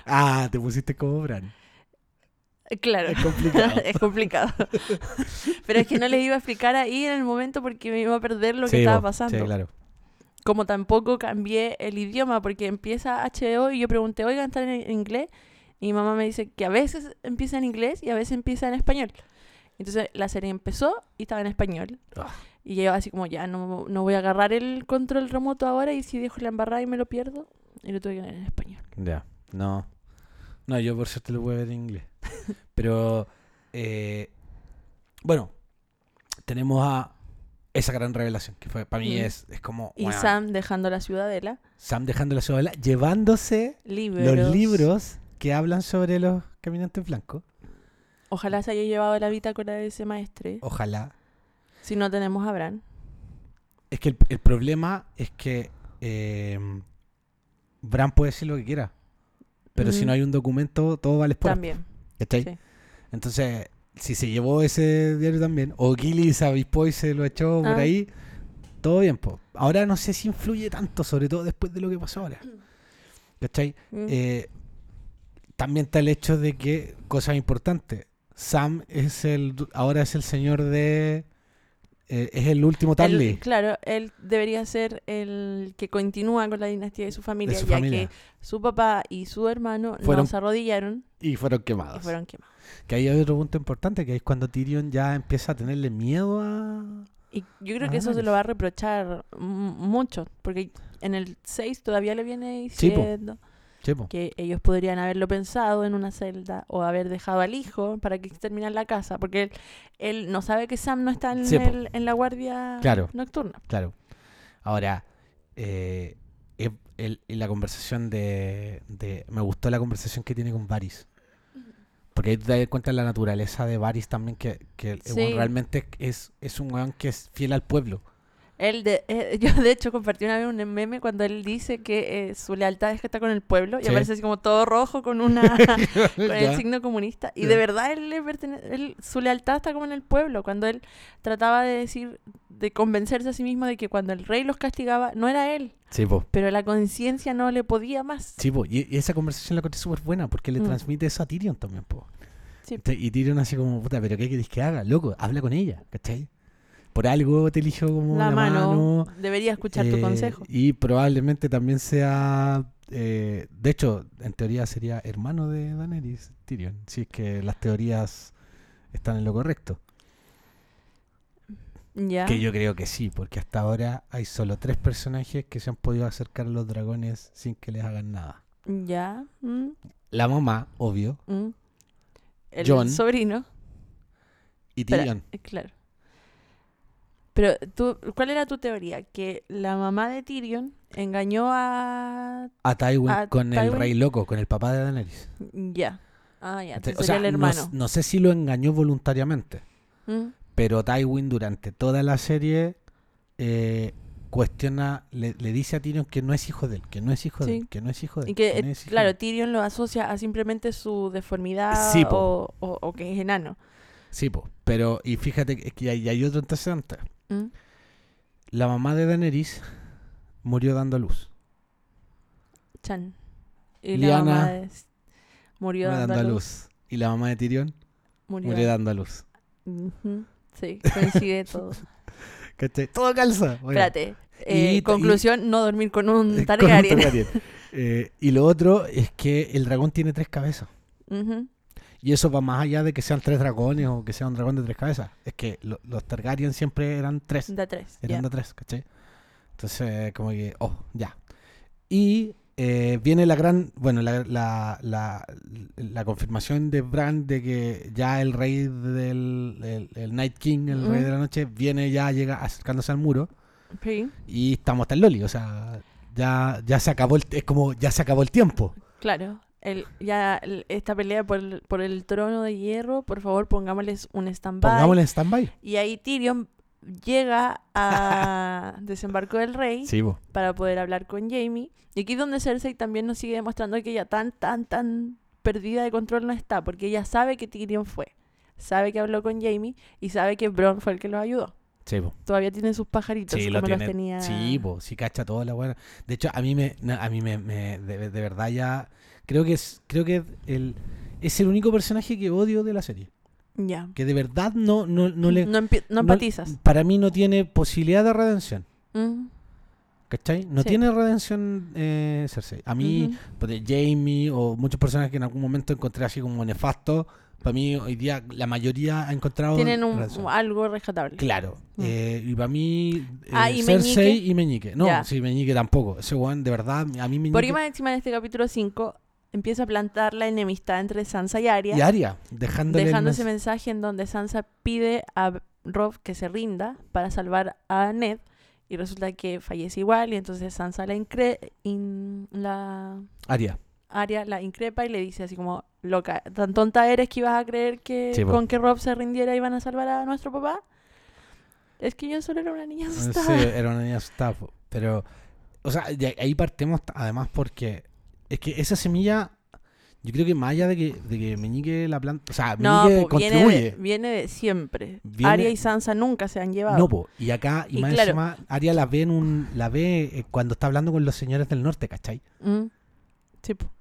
Speaker 2: Ah, te pusiste como Bran.
Speaker 1: Claro.
Speaker 2: Es complicado.
Speaker 1: es complicado. Pero es que no les iba a explicar ahí en el momento porque me iba a perder lo que
Speaker 2: Sí,
Speaker 1: estaba pasando.
Speaker 2: Sí, claro.
Speaker 1: Como tampoco cambié el idioma porque empieza HBO y yo pregunté, oigan, ¿están en inglés? Y mi mamá me dice que a veces empieza en inglés y a veces empieza en español. Entonces la serie empezó y estaba en español.
Speaker 2: Ah.
Speaker 1: Y yo así como, ya, no, no voy a agarrar el control remoto ahora y si dejo la embarrada y me lo pierdo. Y lo tuve que ver en español.
Speaker 2: Ya, no. No, yo por suerte lo voy a ver en inglés. Pero, eh, bueno, tenemos a esa gran revelación, que fue para mí
Speaker 1: Mm.
Speaker 2: es, es como
Speaker 1: Y Sam dejando la ciudadela.
Speaker 2: Sam dejando la ciudadela, llevándose
Speaker 1: Libros.
Speaker 2: los libros que hablan sobre los caminantes blancos.
Speaker 1: Ojalá se haya llevado la bitácora de ese maestre.
Speaker 2: Ojalá.
Speaker 1: Si no tenemos a Bran.
Speaker 2: Es que el, el problema es que eh, Bran puede decir lo que quiera. Pero si no hay un documento, todo vale por
Speaker 1: También.
Speaker 2: ¿Cachai?
Speaker 1: Sí.
Speaker 2: Entonces, si se llevó ese diario también, o Gilly se avispó y se lo echó por
Speaker 1: Ah.
Speaker 2: ahí, todo bien, po. Ahora no sé si influye tanto, sobre todo después de lo que pasó ahora. ¿Cachai?
Speaker 1: Mm.
Speaker 2: Eh, también está el hecho de que, cosa importante, Sam es el, ahora es el señor de, eh, es el último
Speaker 1: Él-
Speaker 2: Tarly
Speaker 1: claro, él debería ser el que continúa con la dinastía de su familia,
Speaker 2: de su
Speaker 1: ya
Speaker 2: familia.
Speaker 1: que su papá y su hermano
Speaker 2: Fueron-
Speaker 1: no se arrodillaron
Speaker 2: Y fueron
Speaker 1: y
Speaker 2: quemados.
Speaker 1: fueron quemados.
Speaker 2: Que ahí hay otro punto importante, que es cuando Tyrion ya empieza a tenerle miedo a...
Speaker 1: Y yo creo
Speaker 2: Ah,
Speaker 1: que eso se lo va a reprochar mucho, porque en el 6 todavía le viene
Speaker 2: Sí,
Speaker 1: que ellos podrían haberlo pensado en una celda o haber dejado al hijo para que exterminan la casa, porque él, él no sabe que Sam no está en,
Speaker 2: Sí,
Speaker 1: el- en la guardia
Speaker 2: Claro.
Speaker 1: nocturna.
Speaker 2: Claro. Ahora, eh, el- la conversación de, de- Me gustó la conversación que tiene con Varys. Porque ahí te das cuenta de la naturaleza de Varys también, que, que
Speaker 1: Sí.
Speaker 2: realmente es, es un weón que es fiel al pueblo.
Speaker 1: Él de, eh, yo de hecho compartí una vez un meme cuando él dice que eh, su lealtad es que está con el pueblo y
Speaker 2: Sí.
Speaker 1: aparece así como todo rojo con una con el signo comunista y de verdad él, él- su lealtad está como en el pueblo cuando él trataba de decir de convencerse a sí mismo de que cuando el rey los castigaba no era él
Speaker 2: Sí,
Speaker 1: pero la conciencia no le podía más
Speaker 2: Sí. Y, y esa conversación la encontré súper buena porque le
Speaker 1: Mm.
Speaker 2: transmite eso a Tyrion también, po. Y Tyrion así como, puta, pero ¿qué querés que haga? Loco, habla con ella, ¿cachai? Por algo te eligió como
Speaker 1: la,
Speaker 2: la,
Speaker 1: mano, debería escuchar tu
Speaker 2: Eh,
Speaker 1: consejo
Speaker 2: Y probablemente también sea. eh, de hecho, en teoría sería hermano de Daenerys, Tyrion. Si es que las teorías están en lo correcto.
Speaker 1: ya
Speaker 2: Que yo creo que sí, porque hasta ahora hay solo tres personajes que se han podido acercar a los dragones sin que les hagan nada.
Speaker 1: ya mm,
Speaker 2: La mamá, obvio,
Speaker 1: mm. el sobrino
Speaker 2: y Tyrion.
Speaker 1: eh, Claro. Pero tú, ¿cuál era tu teoría? Que la mamá de Tyrion engañó a...
Speaker 2: A Tywin
Speaker 1: a
Speaker 2: con el rey loco, con el papá de Daenerys.
Speaker 1: Ya. Ah, ya.
Speaker 2: O sea,
Speaker 1: el
Speaker 2: no,
Speaker 1: hermano.
Speaker 2: no sé si lo engañó voluntariamente.
Speaker 1: Mm,
Speaker 2: Pero Tywin durante toda la serie eh, cuestiona, le, le dice a Tyrion que no es hijo de él, que no es hijo de él, que no es hijo de él.
Speaker 1: Y que,
Speaker 2: no
Speaker 1: eh,
Speaker 2: es hijo de
Speaker 1: claro,
Speaker 2: él.
Speaker 1: Tyrion lo asocia a simplemente su deformidad
Speaker 2: Sí,
Speaker 1: o, o- o que es enano.
Speaker 2: Sí, po, pero y fíjate que que hay, hay otro antecedente.
Speaker 1: Mm,
Speaker 2: La mamá de Daenerys murió dando a luz.
Speaker 1: Chan. Y la mamá de- murió dando,
Speaker 2: dando
Speaker 1: a luz.
Speaker 2: Y la mamá de Tyrion
Speaker 1: Murió,
Speaker 2: murió
Speaker 1: dando-
Speaker 2: a luz.
Speaker 1: Sí, coincide todo.
Speaker 2: ¿Cachai? Todo calza. Bueno,
Speaker 1: Espérate. eh,
Speaker 2: Y-
Speaker 1: conclusión, no dormir con un
Speaker 2: con un
Speaker 1: Targaryen.
Speaker 2: Eh, y lo otro es que el dragón tiene tres cabezas.
Speaker 1: Ujú.
Speaker 2: Y eso va más allá de que sean tres dragones o que sea un dragón de tres cabezas. Es que lo- los Targaryen siempre eran tres.
Speaker 1: De tres.
Speaker 2: Eran de tres, ¿cachai? Entonces, como que, oh, ya. Y eh, viene la gran, bueno, la, la, la, la confirmación de Bran de que ya el rey del el, el Night King, el rey de la noche, viene ya, llega acercándose al muro
Speaker 1: Sí,
Speaker 2: y estamos hasta el Loli, o sea, ya, ya se acabó el, es como, ya se acabó el tiempo.
Speaker 1: claro. El, ya el- esta pelea por el, por el trono de hierro, por favor, pongámosles un stand-by.
Speaker 2: Pongámosle stand-by.
Speaker 1: Y ahí Tyrion llega a desembarco del rey
Speaker 2: Sí,
Speaker 1: para poder hablar con Jamie. Y aquí es donde Cersei también nos sigue demostrando que ella tan, tan, tan perdida de control no está, porque ella sabe que Tyrion fue. Sabe que habló con Jamie y sabe que Bron fue el que lo ayudó.
Speaker 2: Sí.
Speaker 1: Todavía tiene sus pajaritos
Speaker 2: Sí,
Speaker 1: como
Speaker 2: lo
Speaker 1: los
Speaker 2: tiene.
Speaker 1: tenía.
Speaker 2: Sí, sí cacha toda la buena. De hecho, a mí me, a mí me, me- de, de verdad ya creo que es, creo que el, es el único personaje que odio de la serie.
Speaker 1: Ya.
Speaker 2: Que de verdad no, no, no le,
Speaker 1: No, empatizas.
Speaker 2: para mí no tiene posibilidad de redención.
Speaker 1: Mm,
Speaker 2: ¿Cachai? No
Speaker 1: Sí.
Speaker 2: tiene redención eh, Cersei. A mí,
Speaker 1: ujú.
Speaker 2: pues, Jamie o muchos personajes que en algún momento encontré así como nefasto, para mí hoy día la mayoría ha encontrado
Speaker 1: Tienen un, algo rescatable.
Speaker 2: Claro.
Speaker 1: Mm.
Speaker 2: Eh, y para mí, eh,
Speaker 1: Ah, ¿y
Speaker 2: Cersei
Speaker 1: Meñique?
Speaker 2: y Meñique. No,
Speaker 1: Ya.
Speaker 2: sí, Meñique tampoco. Ese weón, de verdad, a mí Meñique...
Speaker 1: Porque más encima en este capítulo 5 empieza a plantar la enemistad entre Sansa y Arya,
Speaker 2: Y dejándole el
Speaker 1: dejando ese
Speaker 2: mens-
Speaker 1: mensaje en donde Sansa pide a Rob que se rinda para salvar a Ned y resulta que fallece igual y entonces Sansa la incre in- la
Speaker 2: Aria.
Speaker 1: Arya la increpa y le dice así como loca, tan tonta eres que ibas a creer que
Speaker 2: Sí,
Speaker 1: con que Rob se rindiera iban a salvar a nuestro papá. Es que yo solo era una niña
Speaker 2: Sí,
Speaker 1: asustada.
Speaker 2: era una niña asustada. Pero, o sea, de ahí partimos además porque es que esa semilla, yo creo que más allá de que, de que Meñique la planta, o sea,
Speaker 1: No,
Speaker 2: Meñique
Speaker 1: po, viene,
Speaker 2: contribuye.
Speaker 1: de, viene de siempre.
Speaker 2: Viene-
Speaker 1: Arya y Sansa nunca se han llevado.
Speaker 2: No, po. Y acá, y,
Speaker 1: Y
Speaker 2: más
Speaker 1: claro.
Speaker 2: encima, Aria la ve en un, la ve eh, cuando está hablando con los señores del norte, ¿cachai?
Speaker 1: Mm. Sí, po,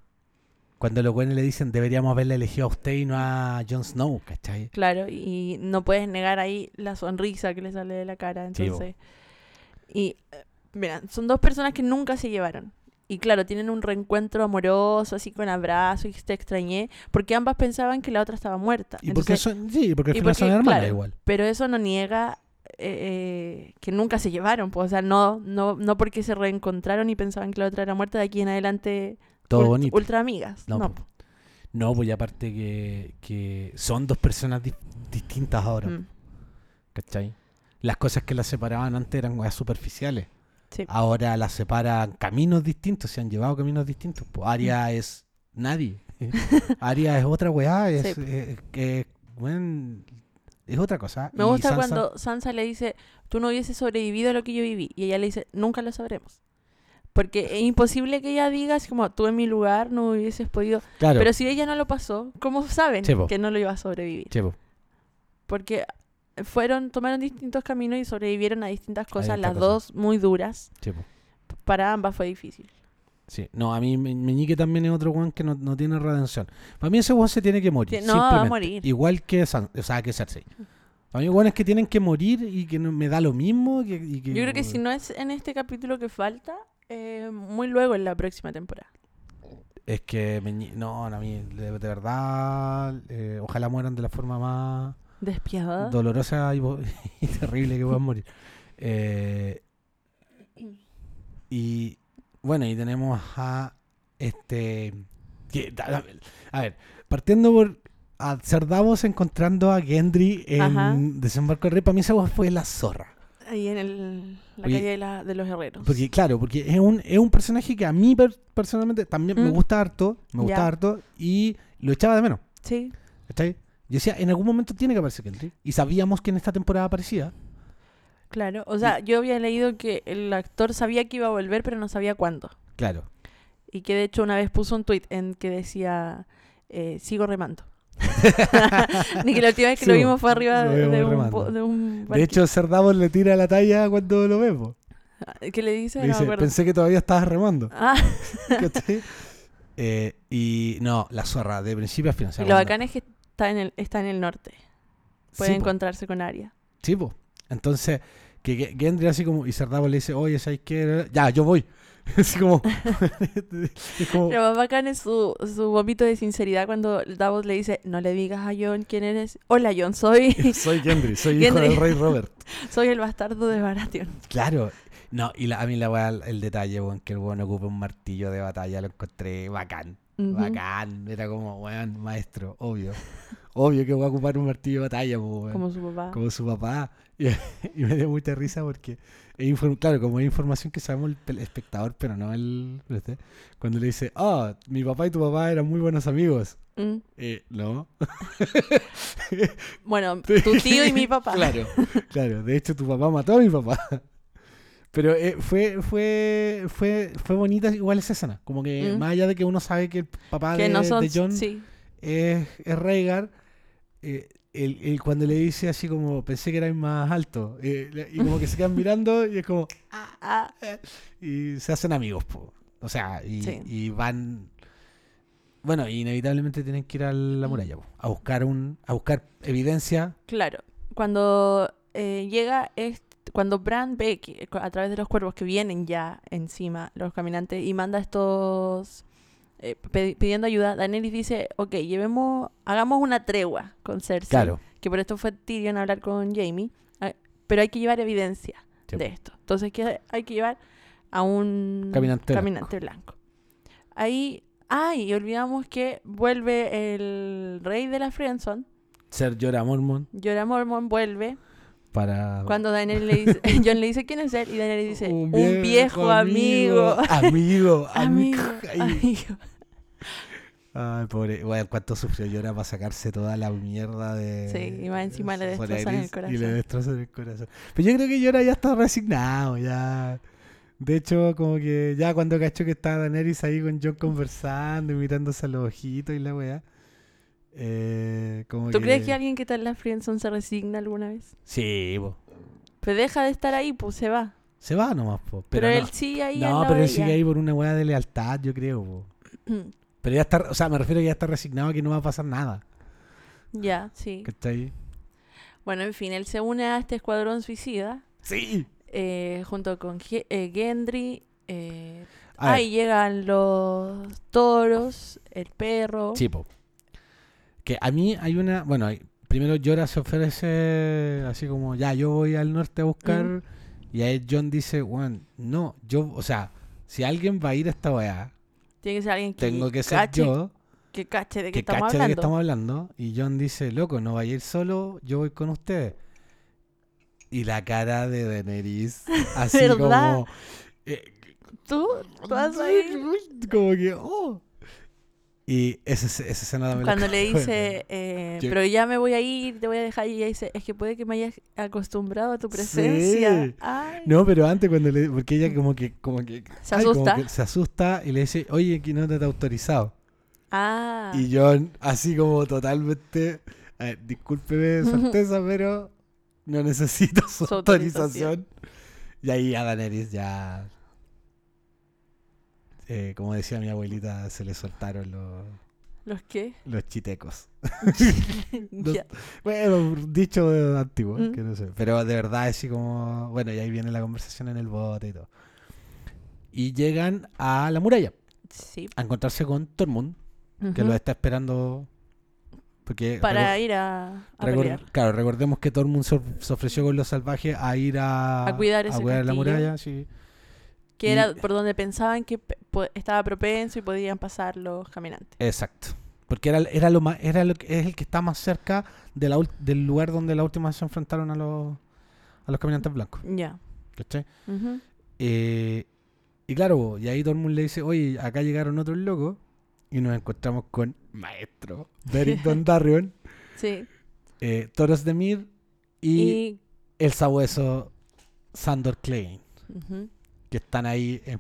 Speaker 2: Cuando los buenos le dicen deberíamos haberle elegido a usted y no a Jon Snow, ¿cachai?
Speaker 1: claro, y no puedes negar ahí la sonrisa que le sale de la cara.
Speaker 2: Sí.
Speaker 1: Entonces, y eh, mira, son dos personas que nunca se llevaron. Y claro, tienen un reencuentro amoroso, así con abrazo, y te extrañé, porque ambas pensaban que la otra estaba muerta.
Speaker 2: Y porque son, sí, porque al final son
Speaker 1: porque,
Speaker 2: hermanas
Speaker 1: claro,
Speaker 2: igual.
Speaker 1: Pero eso no niega eh, eh, que nunca se llevaron, pues, o sea, no, no, no porque se reencontraron y pensaban que la otra era muerta, de aquí en adelante
Speaker 2: Todo
Speaker 1: ult-
Speaker 2: bonito.
Speaker 1: ultra amigas.
Speaker 2: No,
Speaker 1: No,
Speaker 2: po. No, pues y aparte que, que son dos personas di- distintas ahora,
Speaker 1: Mm,
Speaker 2: ¿cachai? Las cosas que las separaban antes eran superficiales.
Speaker 1: Sí.
Speaker 2: Ahora las separan caminos distintos, se han llevado caminos distintos. Pues Aria es nadie. Aria es otra weá, es,
Speaker 1: Sí.
Speaker 2: eh, que, weón, es otra cosa.
Speaker 1: Me
Speaker 2: Y
Speaker 1: gusta
Speaker 2: Sansa-
Speaker 1: cuando Sansa le dice, tú no hubieses sobrevivido a lo que yo viví. Y ella le dice, nunca lo sabremos. Porque es imposible que ella diga, así como, tú en mi lugar no hubieses podido...
Speaker 2: Claro,
Speaker 1: Pero si ella no lo pasó, ¿cómo saben que no lo iba a sobrevivir? Porque fueron, tomaron distintos caminos y sobrevivieron a distintas cosas, las dos muy duras.
Speaker 2: Sí.
Speaker 1: Para ambas fue difícil.
Speaker 2: Sí. No, a mí Me- Meñique también es otro weón que no, no tiene redención. Para mí ese weón se tiene que morir.
Speaker 1: Sí, no, va a
Speaker 2: simplemente.
Speaker 1: morir.
Speaker 2: Igual que, San- o sea, que Cersei. Para mí weones que tienen que morir y que no- me da lo mismo. que- y que-
Speaker 1: Yo creo que si no es en este capítulo que falta, eh, muy luego en la próxima temporada.
Speaker 2: Es que, Meñi- no, no, a mí, de, de verdad, eh, ojalá mueran de la forma más
Speaker 1: Despiadada.
Speaker 2: dolorosa y, terrible que puedan morir. Eh, y bueno, y tenemos a este. que- a ver, partiendo por a Ser Davos encontrando a Gendry en
Speaker 1: Ajá.
Speaker 2: Desembarco del Rey, para mí esa fue la zorra.
Speaker 1: Ahí en el, la calle de, la- de los herreros.
Speaker 2: Porque, claro, porque es un, es un personaje que a mí per- personalmente también me
Speaker 1: Mm.
Speaker 2: gusta harto, me gusta harto, y lo echaba de menos.
Speaker 1: Sí,
Speaker 2: ¿Cachai? Yo decía, en algún momento tiene que aparecer Gendry. Y sabíamos que en esta temporada aparecía.
Speaker 1: claro. O sea, yo había leído que el actor sabía que iba a volver, pero no sabía cuándo.
Speaker 2: Claro.
Speaker 1: Y que de hecho una vez puso un tweet en que decía, eh, sigo remando. Ni que la última vez que
Speaker 2: Sí,
Speaker 1: lo vimos fue arriba de,
Speaker 2: vimos
Speaker 1: de un, de un
Speaker 2: De hecho, Ser Davos le tira la talla cuando lo vemos.
Speaker 1: ¿Qué le dice?
Speaker 2: Le dice, pensé que todavía estabas remando.
Speaker 1: Ah.
Speaker 2: Eh, y no, la zorra, de principio a fin. o sea,
Speaker 1: y lo bacán es que está en el, está en el norte. Puede
Speaker 2: Sí,
Speaker 1: encontrarse con Aria.
Speaker 2: Sí, po. Entonces, que Ge- Gendry así como, y Ser Davos le dice, oye, ¿sabes qué? Ya, yo voy. así como, es como,
Speaker 1: Lo más bacán es su, su vómito de sinceridad cuando Davos le dice, no le digas a John quién eres. Hola John, soy,
Speaker 2: soy Gendry, soy hijo del rey Robert.
Speaker 1: soy el bastardo de Baratheon.
Speaker 2: Claro. No, y la- a mí la el detalle, weón, que el weón ocupe un martillo de batalla, lo encontré bacán.
Speaker 1: Ujú.
Speaker 2: Bacán. Era como, weón, maestro, obvio. Obvio que voy a ocupar un martillo de batalla, weón.
Speaker 1: Como su papá.
Speaker 2: como su papá. Y, y me dio mucha risa porque, claro, como es información que sabemos el, espectador, pero no el... Cuando le dice, ah, mi papá y tu papá eran muy buenos amigos.
Speaker 1: Mm.
Speaker 2: Eh, no.
Speaker 1: Bueno, tu tío y mi papá.
Speaker 2: Claro, claro. De hecho, tu papá mató a mi papá. Pero eh, fue, fue, fue, fue bonita igual esa escena. Como que
Speaker 1: Mm.
Speaker 2: más allá de que uno sabe que el papá
Speaker 1: que
Speaker 2: de,
Speaker 1: no son...
Speaker 2: de John
Speaker 1: Sí.
Speaker 2: es, es Rhaegar, eh, el- el- cuando le dice así como, pensé que erais más alto. eh, y como que se quedan mirando y es como,
Speaker 1: Ah,
Speaker 2: y se hacen amigos, po. O sea, y,
Speaker 1: Sí.
Speaker 2: y van. Bueno, inevitablemente tienen que ir a la muralla, po, a buscar un, a buscar evidencia.
Speaker 1: claro. Cuando eh, llega, es cuando Bran ve que, a través de los cuervos que vienen ya encima, los caminantes, y manda estos eh, pidiendo ayuda, Daenerys dice, ok, llevemos, hagamos una tregua con Cersei.
Speaker 2: Claro.
Speaker 1: Que por esto fue Tyrion a hablar con Jamie. ah, Pero hay que llevar evidencia
Speaker 2: Sí.
Speaker 1: de esto. Entonces ¿qué hay que llevar a un
Speaker 2: Caminante
Speaker 1: caminante blanco. Ahí, ay, y olvidamos que vuelve el rey de la Friendzone,
Speaker 2: Ser Jorah Mormont
Speaker 1: Jorah Mormont vuelve
Speaker 2: para.
Speaker 1: cuando Daenerys le dice, John le dice quién es él y Daenerys dice un viejo, amigo.
Speaker 2: Amigo,
Speaker 1: Amigo,
Speaker 2: amigo. Ay,
Speaker 1: amigo.
Speaker 2: Ay, pobre. Bueno, cuánto sufrió Llora para sacarse toda la mierda de.
Speaker 1: Sí, y más encima le destrozan el
Speaker 2: Iris Y le
Speaker 1: corazón.
Speaker 2: destrozan el corazón. Pero yo creo que Llora ya está resignado, ya. De hecho, como que ya cuando cachó que estaba Daenerys ahí con John conversando y mirándose a los ojitos y la weá. Eh, como
Speaker 1: ¿Tú crees que alguien que está en la Friendzone se resigna alguna vez?
Speaker 2: Sí, po.
Speaker 1: Pero deja de estar ahí, pues se va.
Speaker 2: Se va nomás, po.
Speaker 1: Pero,
Speaker 2: Pero,
Speaker 1: él sigue ahí.
Speaker 2: no, pero él sigue ahí por una weá de lealtad, yo creo, po. Pero ya está, o sea, me refiero a que ya está resignado a que no va a pasar nada.
Speaker 1: ya, sí.
Speaker 2: ¿Que está ahí?
Speaker 1: Bueno, en fin, él se une a este escuadrón suicida
Speaker 2: Sí.
Speaker 1: eh, junto con eh, Gendry. Eh, ahí llegan los toros, el perro.
Speaker 2: Sí, po. Que a mí hay una. Bueno, primero Llora se ofrece así como, ya, yo voy al norte a buscar. Y ahí John dice, bueno, no, yo, o sea, si alguien va a ir a esta weá,
Speaker 1: Tiene que ser alguien que
Speaker 2: tengo que ser
Speaker 1: cache,
Speaker 2: yo
Speaker 1: que cache de qué
Speaker 2: que
Speaker 1: estamos
Speaker 2: cache de
Speaker 1: hablando.
Speaker 2: qué estamos hablando. Y John dice, loco, no vaya a ir solo, yo voy con ustedes. Y la cara de Daenerys, así
Speaker 1: ¿Verdad?
Speaker 2: como. eh,
Speaker 1: ¿Tú? ¿Tú vas a ir?
Speaker 2: Como que, oh. Y esa, esa escena también la
Speaker 1: Cuando le dice, eh, pero ya me voy a ir, te voy a dejar, y ella dice, es que puede que me hayas acostumbrado a tu presencia.
Speaker 2: Sí.
Speaker 1: Ay.
Speaker 2: No, pero antes cuando le. Porque ella como que. Como que
Speaker 1: Se
Speaker 2: ay, como
Speaker 1: asusta.
Speaker 2: que se asusta y le dice, oye, que no te está autorizado.
Speaker 1: Ah,
Speaker 2: Y John, así como totalmente. a ver, discúlpeme, Su Alteza, pero no necesito su,
Speaker 1: Su
Speaker 2: autorización. Y ahí a Daenerys ya. Eh, como decía mi abuelita, se le soltaron los,
Speaker 1: ¿los qué?
Speaker 2: los chitecos.
Speaker 1: Ya.
Speaker 2: Bueno, dicho de antiguo,
Speaker 1: Mm.
Speaker 2: que no sé. Pero de verdad, así como. Bueno, y ahí viene la conversación en el bote y todo. Y llegan a la muralla
Speaker 1: Sí.
Speaker 2: a encontrarse con Tormund, que
Speaker 1: Ujú.
Speaker 2: lo está esperando. Porque.
Speaker 1: Para ir a, a pelear.
Speaker 2: claro, recordemos que Tormund se, of- se ofreció con los salvajes a ir a.
Speaker 1: A cuidar ese
Speaker 2: la
Speaker 1: castillo.
Speaker 2: muralla, sí.
Speaker 1: Que
Speaker 2: y-
Speaker 1: era por donde pensaban que estaba propenso y podían pasar los caminantes.
Speaker 2: Exacto. Porque era, era lo más, era lo que, es el que está más cerca de la ul- del lugar donde la última vez se enfrentaron a los, a los caminantes blancos.
Speaker 1: Ya.
Speaker 2: ¿Cachai?
Speaker 1: Ujú.
Speaker 2: Eh, y claro, y ahí todo el mundo le dice, oye, acá llegaron otros locos y nos encontramos con Maestro, Beric Dondarrion,
Speaker 1: Sí.
Speaker 2: eh, Toros de Mir y,
Speaker 1: Y,
Speaker 2: el sabueso Sandor Klein,
Speaker 1: ujú.
Speaker 2: Que están ahí eh,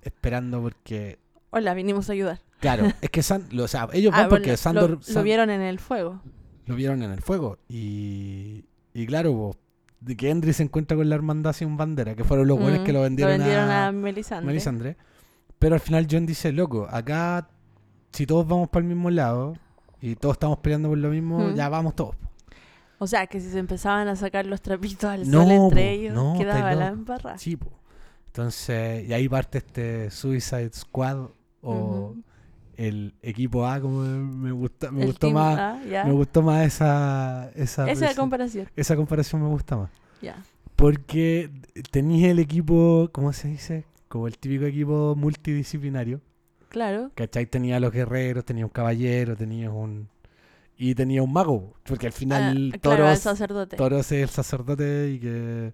Speaker 2: esperando porque...
Speaker 1: hola, vinimos a ayudar.
Speaker 2: Claro, es que San- lo- o sea, ellos
Speaker 1: Ah,
Speaker 2: van porque Sandor...
Speaker 1: lo, lo vieron en el fuego.
Speaker 2: lo vieron en el fuego. Y, y claro, po, de que Endry se encuentra con la hermandad sin bandera, que fueron los buenos
Speaker 1: Mm,
Speaker 2: que lo vendieron,
Speaker 1: a,
Speaker 2: a,
Speaker 1: Melisandre.
Speaker 2: Melisandre. Pero al final John dice, loco, acá si todos vamos para el mismo lado y todos estamos peleando por lo mismo,
Speaker 1: Mm.
Speaker 2: ya vamos todos.
Speaker 1: O sea, que si se empezaban a sacar los trapitos al
Speaker 2: No,
Speaker 1: sol entre
Speaker 2: po,
Speaker 1: ellos,
Speaker 2: no,
Speaker 1: quedaba la embarrada.
Speaker 2: Sí, po. Entonces, y ahí parte este Suicide Squad o el equipo A, como me gusta, me
Speaker 1: El
Speaker 2: gustó más,
Speaker 1: A,
Speaker 2: me gustó más esa esa,
Speaker 1: Esa
Speaker 2: esa,
Speaker 1: comparación.
Speaker 2: esa comparación me gusta más.
Speaker 1: Ya.
Speaker 2: Porque tenías el equipo, ¿cómo se dice? Como el típico equipo multidisciplinario.
Speaker 1: Claro.
Speaker 2: ¿Cachai? Tenía a los guerreros, tenía un caballero, tenía un... Y tenía un mago, porque al final
Speaker 1: Ah, claro,
Speaker 2: Toros,
Speaker 1: sacerdote.
Speaker 2: Toros es el sacerdote y que,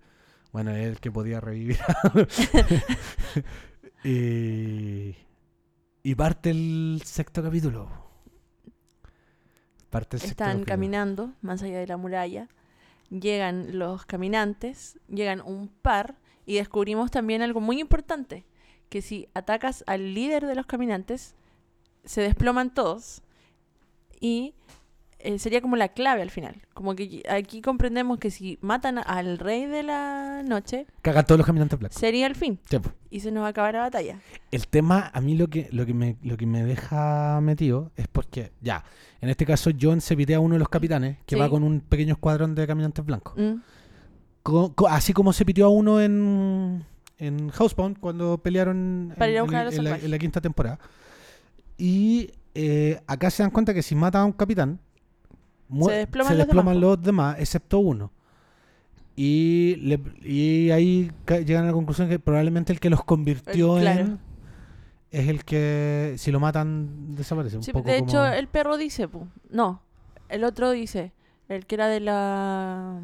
Speaker 2: bueno, es el que podía revivir. y, y parte el sexto capítulo. Parte el sexto
Speaker 1: Están
Speaker 2: capítulo.
Speaker 1: caminando más allá de la muralla. Llegan los caminantes, llegan un par y descubrimos también algo muy importante, que si atacas al líder de los caminantes, se desploman todos y eh, sería como la clave al final. Como que aquí comprendemos que si matan al rey de la noche,
Speaker 2: Cagan todos los caminantes blancos.
Speaker 1: sería el fin.
Speaker 2: Sí.
Speaker 1: Y se nos va a acabar la batalla.
Speaker 2: El tema, a mí lo que, lo que me, lo que me deja metido es porque, ya, en este caso John se pitea a uno de los capitanes que
Speaker 1: Sí.
Speaker 2: va con un pequeño escuadrón de caminantes blancos.
Speaker 1: Mm,
Speaker 2: Co- co- así como se pitió a uno en, en Housebound cuando pelearon
Speaker 1: Para
Speaker 2: en,
Speaker 1: ir a
Speaker 2: en-
Speaker 1: buscar a los
Speaker 2: en la,
Speaker 1: salvajes.
Speaker 2: en la quinta temporada. Y eh, acá se dan cuenta que si matan a un capitán,
Speaker 1: Se desploman
Speaker 2: se
Speaker 1: los
Speaker 2: desploman
Speaker 1: demás,
Speaker 2: los demás, excepto uno. Y, le- y ahí llegan a la conclusión que probablemente el que los convirtió
Speaker 1: El- claro.
Speaker 2: en es el que si lo matan desaparece. Un
Speaker 1: Sí,
Speaker 2: poco
Speaker 1: de hecho,
Speaker 2: como-
Speaker 1: el perro dice, pu. no, el otro dice, el que era de la...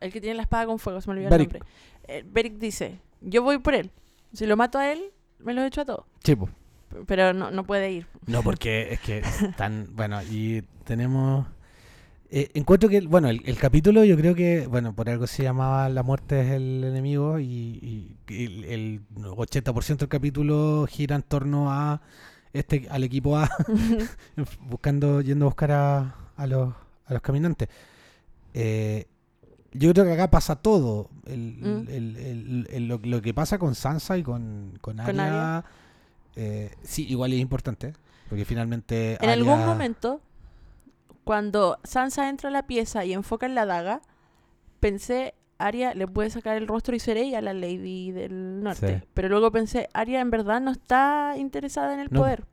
Speaker 1: El que tiene la espada con fuego, se me olvidó
Speaker 2: Beric.
Speaker 1: el nombre. Eh, Beric dice, yo voy por él. Si lo mato a él, me lo echo a todos.
Speaker 2: Sí, po.
Speaker 1: P- Pero no, no puede ir.
Speaker 2: No, porque es que están, bueno, y tenemos... eh, encuentro que, bueno, el, el capítulo yo creo que, bueno, por algo se llamaba La muerte es el enemigo y, y el, el 80% del capítulo gira en torno a este al equipo A buscando, yendo a buscar a, a los, a los caminantes. Eh, yo creo que acá pasa todo. El,
Speaker 1: Mm.
Speaker 2: el- el- lo, lo que pasa con Sansa y con, con
Speaker 1: Con
Speaker 2: Arya, eh, sí, igual es importante. Porque finalmente.
Speaker 1: En algún momento, cuando Sansa entra a la pieza y enfoca en la daga, pensé, Arya le puede sacar el rostro y ser ella la Lady del Norte.
Speaker 2: Sí.
Speaker 1: Pero luego pensé, Arya en verdad no está interesada en el
Speaker 2: No.
Speaker 1: poder.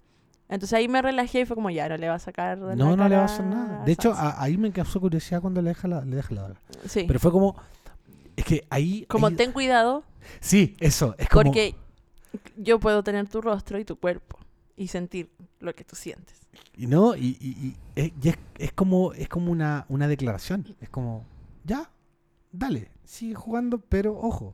Speaker 1: Entonces ahí me relajé y fue como, ya, no le va a sacar de la
Speaker 2: No, no le va a hacer nada. De hecho, a- ahí me causó curiosidad cuando le deja la, le deja la daga.
Speaker 1: sí.
Speaker 2: Pero fue como. Es que ahí.
Speaker 1: como
Speaker 2: ahí-
Speaker 1: ten cuidado,
Speaker 2: Sí, eso. Es como.
Speaker 1: porque yo puedo tener tu rostro y tu cuerpo y sentir lo que tú sientes.
Speaker 2: Y no, y, y- y es, y es, es como, es como una, una declaración. Es como, ya, dale, sigue jugando, pero ojo.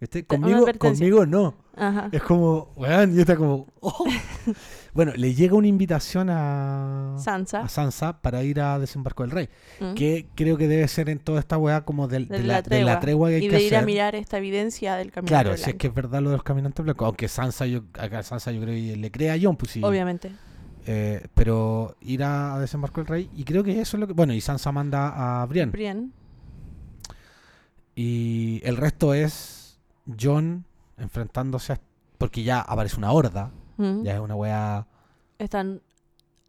Speaker 2: Este, conmigo, conmigo no.
Speaker 1: Ajá.
Speaker 2: Es como, weón, y está como, oh. bueno, le llega una invitación a,
Speaker 1: Sansa.
Speaker 2: a Sansa para ir a Desembarco del Rey.
Speaker 1: mm,
Speaker 2: Que creo que debe ser en toda esta weá como del- de,
Speaker 1: de
Speaker 2: la, de la tregua que hay
Speaker 1: y
Speaker 2: que
Speaker 1: de ir a mirar esta evidencia del camino.
Speaker 2: Claro, si es que es verdad lo de los caminantes blancos. Aunque Sansa, yo, acá Sansa yo creo que le cree a John, pues sí.
Speaker 1: Obviamente.
Speaker 2: Eh, pero ir a, a desembarco del rey y creo que eso es lo que bueno y Sansa manda a Brienne
Speaker 1: Brienne.
Speaker 2: y el resto es John enfrentándose a porque ya aparece una horda
Speaker 1: mm,
Speaker 2: ya es una wea
Speaker 1: Están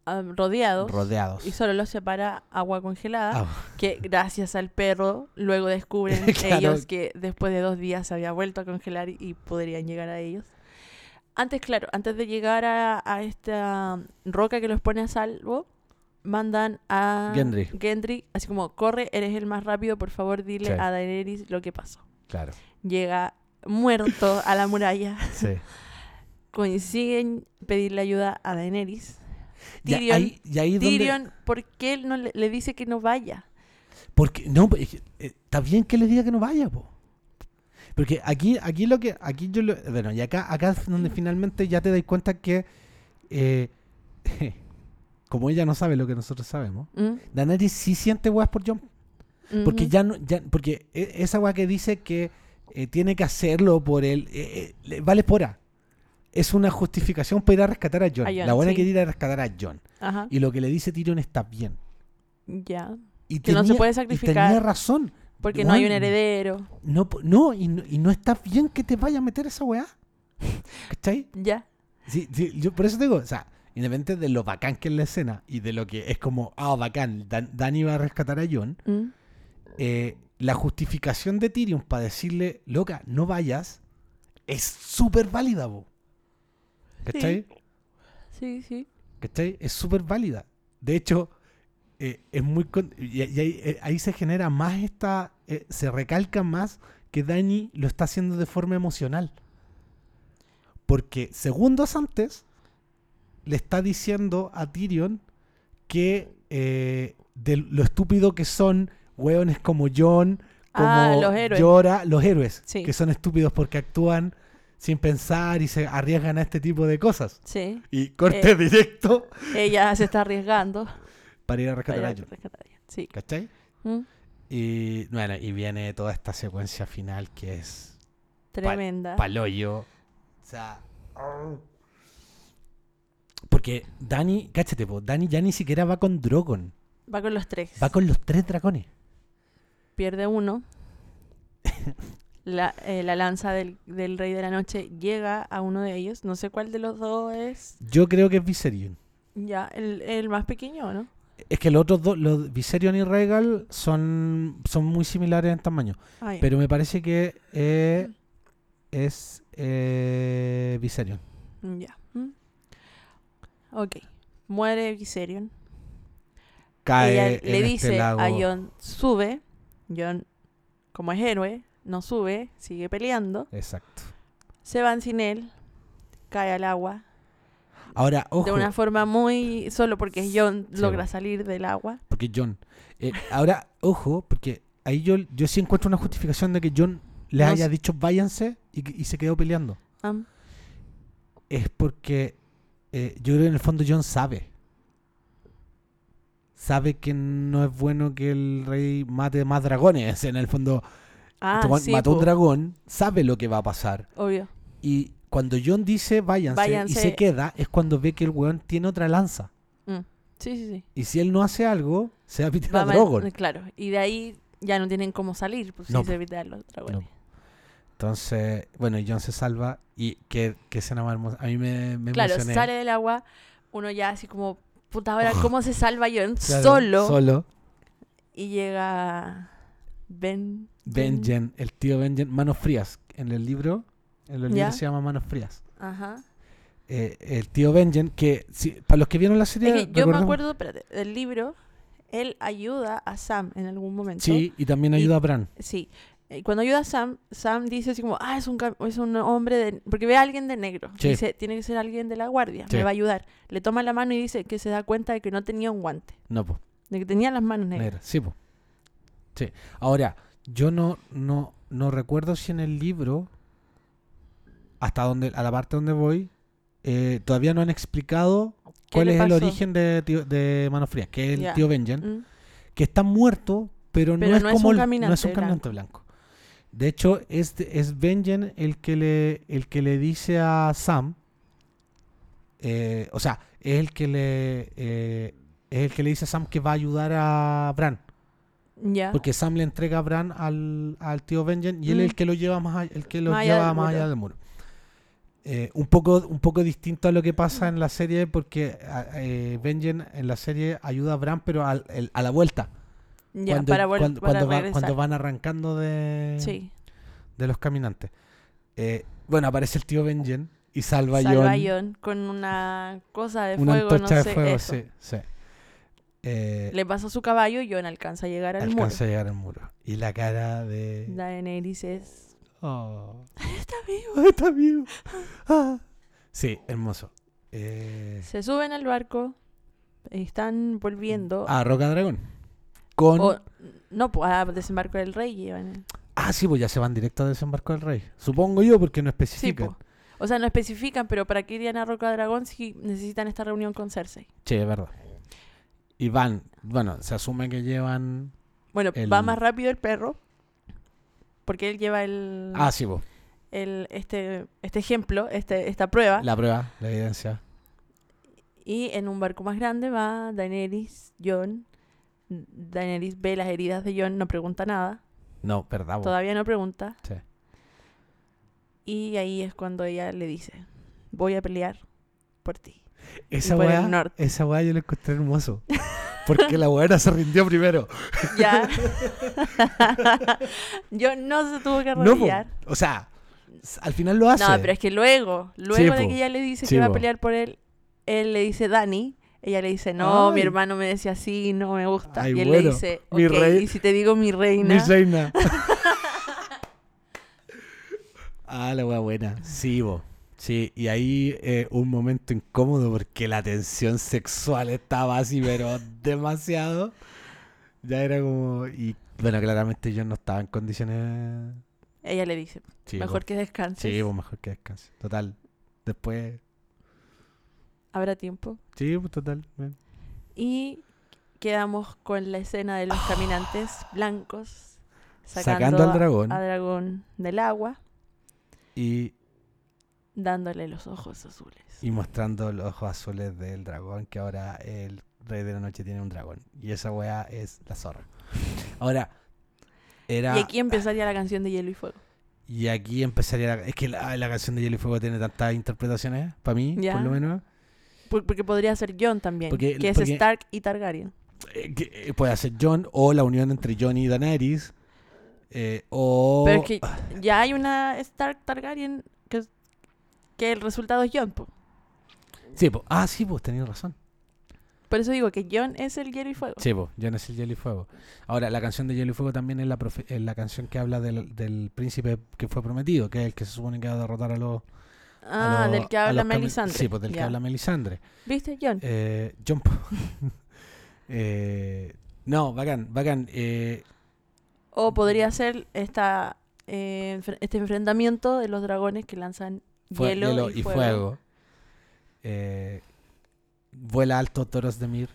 Speaker 1: ah, rodeados.
Speaker 2: rodeados
Speaker 1: Y solo los separa agua congelada.
Speaker 2: Ah,
Speaker 1: Que gracias al perro luego descubren
Speaker 2: Claro.
Speaker 1: ellos que después de dos días se había vuelto a congelar y podrían llegar a ellos. Antes, claro, antes de llegar a, a esta roca que los pone a salvo, mandan a
Speaker 2: Gendry.
Speaker 1: Gendry, así como, corre, eres el más rápido, por favor dile
Speaker 2: Sí.
Speaker 1: a Daenerys lo que pasó.
Speaker 2: claro
Speaker 1: Llega muerto a la muralla,
Speaker 2: sí
Speaker 1: consiguen pedirle ayuda a Daenerys.
Speaker 2: y
Speaker 1: Tyrion,
Speaker 2: ahí, y ahí donde
Speaker 1: ¿por qué él no le, le dice que no vaya?
Speaker 2: porque no eh, está bien que le diga que no vaya po. Porque aquí aquí lo que aquí yo lo, bueno y acá acá es donde finalmente ya te das cuenta que eh, como ella no sabe lo que nosotros sabemos
Speaker 1: ¿Mm?
Speaker 2: Daenerys sí siente weas por John. Porque ya no, ya, porque e- esa wea que dice que eh, tiene que hacerlo por él, eh, eh, le- vale pora. Es una justificación para ir a rescatar a John.
Speaker 1: A
Speaker 2: la buena
Speaker 1: sí.
Speaker 2: quiere ir a rescatar a John.
Speaker 1: Ajá.
Speaker 2: Y lo que le dice Tyrion está bien.
Speaker 1: Ya.
Speaker 2: Y
Speaker 1: Que no se puede
Speaker 2: y
Speaker 1: sacrificar.
Speaker 2: tenía razón.
Speaker 1: Porque no hay un heredero.
Speaker 2: No, no, y no, y no está bien que te vaya a meter esa weá. ¿Cachai?
Speaker 1: Ya.
Speaker 2: Sí, sí, yo por eso te digo, o sea, independientemente de lo bacán que es la escena y de lo que es como, ah, bacán, Dan- Dani va a rescatar a John,
Speaker 1: Mm.
Speaker 2: eh, la justificación de Tyrion para decirle, loca, no vayas, es súper válida, bo. ¿Cachai?
Speaker 1: Sí, sí.
Speaker 2: ¿Cachai? Es súper válida. De hecho, eh, es muy... con- y, y ahí, eh, ahí se genera más esta... eh, se recalca más que Dani lo está haciendo de forma emocional. Porque segundos antes le está diciendo a Tyrion que eh, de lo estúpido que son hueones como John, como
Speaker 1: Ah, los héroes.
Speaker 2: Jorah, los héroes,
Speaker 1: Sí.
Speaker 2: que son estúpidos porque actúan sin pensar y se arriesgan a este tipo de cosas.
Speaker 1: Sí.
Speaker 2: Y corte
Speaker 1: Eh.
Speaker 2: directo
Speaker 1: Ella se está arriesgando.
Speaker 2: Para ir a rescatar a John.
Speaker 1: rescatar a ella. Sí.
Speaker 2: ¿Cachai?
Speaker 1: Mm.
Speaker 2: Y bueno, y viene toda esta secuencia final que es
Speaker 1: Tremenda.
Speaker 2: paloyo. O sea. Porque Porque Dani, cáchate, po, Dani ya ni siquiera va con Drogon.
Speaker 1: Va con los tres.
Speaker 2: Va con los tres dragones.
Speaker 1: Pierde uno. La, eh, la lanza del, del Rey de la Noche llega a uno de ellos. No sé cuál de los dos es.
Speaker 2: Yo creo que es Viserion.
Speaker 1: Ya, el, el más pequeño, ¿no?
Speaker 2: Es que los otros dos, los Viserion y Regal, son, son muy similares en tamaño.
Speaker 1: Ah.
Speaker 2: Pero me parece que eh, es eh, Viserion.
Speaker 1: Ya. ¿Mm? Ok. Muere Viserion.
Speaker 2: Cae
Speaker 1: Ella
Speaker 2: en
Speaker 1: le
Speaker 2: este
Speaker 1: dice
Speaker 2: lago.
Speaker 1: a Jon, sube. Jon, como es héroe, no sube, sigue peleando.
Speaker 2: Exacto.
Speaker 1: Se van sin él. Cae al agua.
Speaker 2: Ahora, ojo,
Speaker 1: De una forma muy... Solo porque
Speaker 2: Sí,
Speaker 1: logra salir del agua.
Speaker 2: porque John. eh, ahora, ojo, porque ahí yo, yo sí encuentro una justificación de que John le
Speaker 1: No
Speaker 2: haya
Speaker 1: sé.
Speaker 2: dicho váyanse y, y se quedó peleando.
Speaker 1: Am,
Speaker 2: Es porque eh, yo creo que en el fondo John sabe. Sabe que no es bueno que el rey mate más dragones. En el fondo,
Speaker 1: Ah,
Speaker 2: este
Speaker 1: sí,
Speaker 2: mató un dragón, sabe lo que va a pasar.
Speaker 1: Obvio.
Speaker 2: Y cuando John dice váyanse, y se queda, es cuando ve que el weón tiene otra lanza.
Speaker 1: Mm. Sí, sí, sí.
Speaker 2: Y si él no hace algo, se va a pitar
Speaker 1: Va
Speaker 2: a Drogon.
Speaker 1: Claro. Y de ahí ya no tienen cómo salir. Pues
Speaker 2: No,
Speaker 1: sí se
Speaker 2: po.
Speaker 1: evitan los dragones.
Speaker 2: Entonces, bueno, John se salva. Y que, que escena más hermosa. A mí me, me
Speaker 1: Claro,
Speaker 2: emocioné.
Speaker 1: sale del agua. Uno ya así como... Puta, ahora, ¿cómo se salva?
Speaker 2: Claro,
Speaker 1: Solo.
Speaker 2: Solo.
Speaker 1: Y llega Ben.
Speaker 2: Benjen, el tío Benjen, Manos Frías. En el libro, en los libros se llama Manos Frías.
Speaker 1: Ajá.
Speaker 2: Eh, el tío Benjen, que si, para los que vieron la serie,
Speaker 1: Es que yo me acuerdo, espérate, del libro, él ayuda a Sam en algún momento.
Speaker 2: Sí, y también
Speaker 1: Y-
Speaker 2: ayuda a Bran.
Speaker 1: Sí. Eh, Cuando ayuda a Sam, Sam dice así como, ah, es un, es un hombre de... Porque ve a alguien de negro.
Speaker 2: Sí.
Speaker 1: Dice, tiene que ser alguien de la guardia,
Speaker 2: Sí.
Speaker 1: me va a ayudar. Le toma la mano y dice que se da cuenta de que no tenía un guante,
Speaker 2: No, pues.
Speaker 1: de que tenía las manos negras.
Speaker 2: Negra, sí, po. Sí. Ahora, yo no, no, no recuerdo si en el libro, hasta donde, a la parte donde voy, eh, todavía no han explicado
Speaker 1: ¿Qué
Speaker 2: cuál es el origen de, tío- de Manos Frías, que es el tío Benjen,
Speaker 1: Mm.
Speaker 2: que está muerto, pero, no es
Speaker 1: no es
Speaker 2: como
Speaker 1: un
Speaker 2: el- no es un caminante blanco. De hecho, es, es Benjen el que le, el que le dice a Sam, eh, o sea, es el que le eh, es el que le dice a Sam que va a ayudar a Bran. Porque Sam le entrega a Bran al, al tío Benjen y él
Speaker 1: Mm.
Speaker 2: es el que lo lleva más allá, el que lo
Speaker 1: Más allá
Speaker 2: lleva
Speaker 1: del
Speaker 2: más allá del muro. Eh, un poco un poco distinto a lo que pasa en la serie porque eh, Benjen en la serie ayuda a Bran pero al- el- a la vuelta
Speaker 1: ya,
Speaker 2: cuando,
Speaker 1: para,
Speaker 2: cuando,
Speaker 1: para
Speaker 2: cuando va- cuando van arrancando de,
Speaker 1: Sí.
Speaker 2: de los caminantes. Eh, bueno, aparece el tío Benjen y salva, a
Speaker 1: Salva a
Speaker 2: Jon
Speaker 1: con una cosa de
Speaker 2: una
Speaker 1: fuego, no
Speaker 2: de
Speaker 1: sé,
Speaker 2: fuego,
Speaker 1: eso.
Speaker 2: sí, sí. Eh,
Speaker 1: Le pasa su caballo y Jon alcanza a llegar al
Speaker 2: alcanza a llegar al muro. Y la cara de...
Speaker 1: muro. Daenerys es...
Speaker 2: Oh.
Speaker 1: Está vivo.
Speaker 2: ¡Ay, está vivo! Ah. Sí, hermoso. Eh,
Speaker 1: Se suben al barco, están volviendo.
Speaker 2: ah, Roca Dragón. Con...
Speaker 1: o- no, pues a desembarco del rey llevan.
Speaker 2: Ah, sí, pues ya se van directo a desembarco del rey. Supongo yo, porque no especifican.
Speaker 1: O sea, no especifican, pero ¿para qué irían a Roca Dragón si necesitan esta reunión con Cersei?
Speaker 2: Sí, es verdad. Y van, bueno, se asume que llevan...
Speaker 1: Bueno,
Speaker 2: El-
Speaker 1: va más rápido el perro, porque él lleva el,
Speaker 2: Ah, sí, pues.
Speaker 1: el este, este ejemplo, este, esta prueba,
Speaker 2: La prueba, la evidencia.
Speaker 1: y en un barco más grande va Daenerys, Jon. Daenerys ve las heridas de Jon, no pregunta nada,
Speaker 2: No, verdad,
Speaker 1: todavía no pregunta,
Speaker 2: Sí.
Speaker 1: y ahí es cuando ella le dice, voy a pelear por ti.
Speaker 2: Esa weá,
Speaker 1: norte.
Speaker 2: esa weá yo la encontré hermoso. Porque la weá se rindió primero.
Speaker 1: Ya. Yo no se tuvo que
Speaker 2: No, po.
Speaker 1: arrodillar.
Speaker 2: o sea, al final lo hace.
Speaker 1: No, pero es que luego, luego de que ella le dice
Speaker 2: Sí,
Speaker 1: que va a pelear por él, él le dice Dani. Ella le dice, no, mi hermano me decía así, no me gusta.
Speaker 2: Ay,
Speaker 1: y él
Speaker 2: bueno,
Speaker 1: le dice,
Speaker 2: mi rey-
Speaker 1: y si te digo mi reina.
Speaker 2: Mi reina. ah, la buena. Sí, bo. Sí, y ahí eh, un momento incómodo porque la tensión sexual estaba así, pero demasiado. Ya era como. Y bueno, claramente yo no estaba en condiciones.
Speaker 1: Ella le dice,
Speaker 2: Sí,
Speaker 1: mejor que descanses.
Speaker 2: Sí, pues mejor que descanse. Total. Después.
Speaker 1: Habrá tiempo.
Speaker 2: Sí, pues total. bien.
Speaker 1: Y quedamos con la escena de los caminantes blancos sacando,
Speaker 2: Sacando al dragón.
Speaker 1: a dragón del agua.
Speaker 2: Y
Speaker 1: dándole los ojos azules.
Speaker 2: Y mostrando los ojos azules del dragón, que ahora el rey de la noche tiene un dragón. Y esa weá es la zorra. Ahora, era...
Speaker 1: Y aquí empezaría la canción de Hielo y Fuego.
Speaker 2: Y aquí empezaría la... Es que la, la canción de Hielo y Fuego tiene tantas interpretaciones, para mí, por lo menos.
Speaker 1: Por- Porque podría ser John también,
Speaker 2: Porque-
Speaker 1: que es
Speaker 2: porque-
Speaker 1: Stark y Targaryen.
Speaker 2: Eh, que, eh, puede ser John o la unión entre John y Daenerys. eh, o...
Speaker 1: Pero es que ya hay una Stark Targaryen que, es- que el resultado es John. po.
Speaker 2: Sí, po. Ah, sí, pues tenías razón.
Speaker 1: Por eso digo que John es el Hielo y Fuego.
Speaker 2: Sí, pues, John es el Hielo y Fuego. Ahora, la canción de Hielo y Fuego también es la, profe- es la canción que habla del, del príncipe que fue prometido, que es el que se supone que va a derrotar a los... a
Speaker 1: Ah,
Speaker 2: los-
Speaker 1: del que
Speaker 2: a
Speaker 1: habla Melisandre.
Speaker 2: Sí, pues del que habla Melisandre.
Speaker 1: ¿Viste, John?
Speaker 2: Eh, John... po. Eh, no, bacán, bacán. Eh,
Speaker 1: O podría ser esta, eh, este enfrentamiento de los dragones que lanzan
Speaker 2: fue-
Speaker 1: hielo, y, fuego.
Speaker 2: Eh, vuela alto Toros de Mir.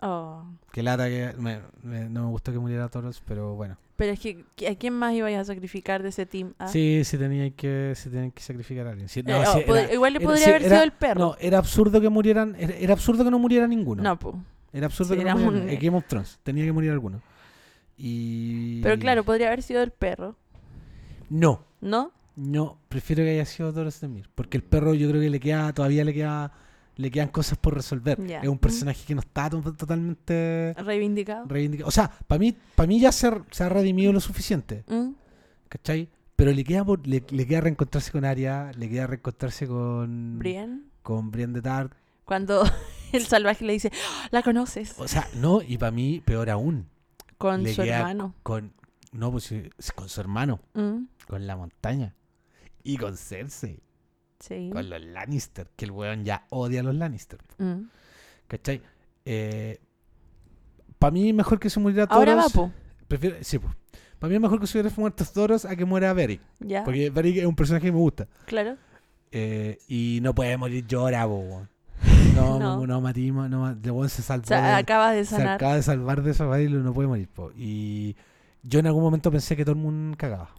Speaker 1: Oh.
Speaker 2: Que lata que... me- me- no me gustó que muriera Toros, pero bueno.
Speaker 1: Pero es que, ¿qui- ¿a quién más ibais a sacrificar de ese team? ah?
Speaker 2: Sí, sí tenía que, sí tenían que sacrificar a alguien. Sí, no,
Speaker 1: Eh, oh,
Speaker 2: era-
Speaker 1: igual le podría haber
Speaker 2: era-
Speaker 1: sido el perro.
Speaker 2: No, era absurdo que murieran. Era, absurdo que no muriera ninguno.
Speaker 1: No, po.
Speaker 2: Era absurdo
Speaker 1: Sí,
Speaker 2: que no muriera
Speaker 1: un-
Speaker 2: Game of Thrones. Tenía que morir alguno. Y.
Speaker 1: Pero claro, podría haber sido el perro,
Speaker 2: No,
Speaker 1: ¿no?
Speaker 2: No. Prefiero que haya sido Doros de Mir. Porque el perro yo creo que le queda. Todavía le queda. Le quedan cosas por resolver. Es un personaje que no está to- totalmente
Speaker 1: Reivindicado.
Speaker 2: reivindicado. O sea, para mí, para mí ya se, se ha redimido lo suficiente.
Speaker 1: Mm.
Speaker 2: ¿Cachai? Pero le queda, por- le, le queda reencontrarse con Arya, le queda reencontrarse con.
Speaker 1: Brienne.
Speaker 2: Con Brienne de Tart.
Speaker 1: Cuando el salvaje le dice, "Ah, la conoces,
Speaker 2: O sea, no, y para mí, peor aún.
Speaker 1: con
Speaker 2: le
Speaker 1: su hermano.
Speaker 2: Con. No, pues con su hermano.
Speaker 1: Mm,
Speaker 2: Con la montaña. Y con Cersei.
Speaker 1: Sí.
Speaker 2: Con los Lannister. Que el weón ya odia a los Lannister.
Speaker 1: Mm.
Speaker 2: ¿Cachai? para mí, mejor que se muriera Toros.
Speaker 1: Ahora va, po.
Speaker 2: Prefiero, sí, pues. Para mí es mejor que se hubiera muerto Toros a que muera Beric.
Speaker 1: Ya,
Speaker 2: Porque Beric es un personaje que me gusta.
Speaker 1: claro.
Speaker 2: Eh, y no puede morir llora, po, weón. No,
Speaker 1: No.
Speaker 2: no, no, matimos, no, weón se salvó.
Speaker 1: O sea,
Speaker 2: de-
Speaker 1: acabas de
Speaker 2: se
Speaker 1: sanar.
Speaker 2: acaba de salvar de esa y no puede morir, po. Y yo en algún momento pensé que todo el mundo cagaba.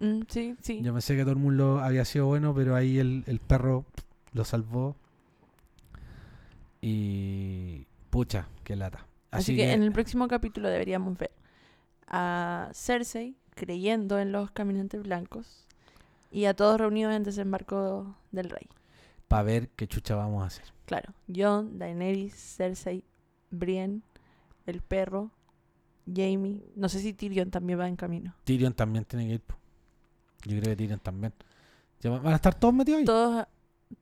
Speaker 1: Mm, sí, sí.
Speaker 2: Yo pensé que todo el mundo había sido bueno, pero ahí el, el perro lo salvó. Y. Pucha, qué lata.
Speaker 1: Así, que, en el próximo capítulo deberíamos ver a Cersei creyendo en los caminantes blancos y a todos reunidos en desembarco del rey.
Speaker 2: Para ver qué chucha vamos a hacer.
Speaker 1: Claro, Jon, Daenerys, Cersei, Brienne, el perro, Jamie. No sé si Tyrion también va en camino.
Speaker 2: Tyrion también tiene que ir. Yo creo que Tyrion también. Van a estar todos metidos ahí.
Speaker 1: Todos,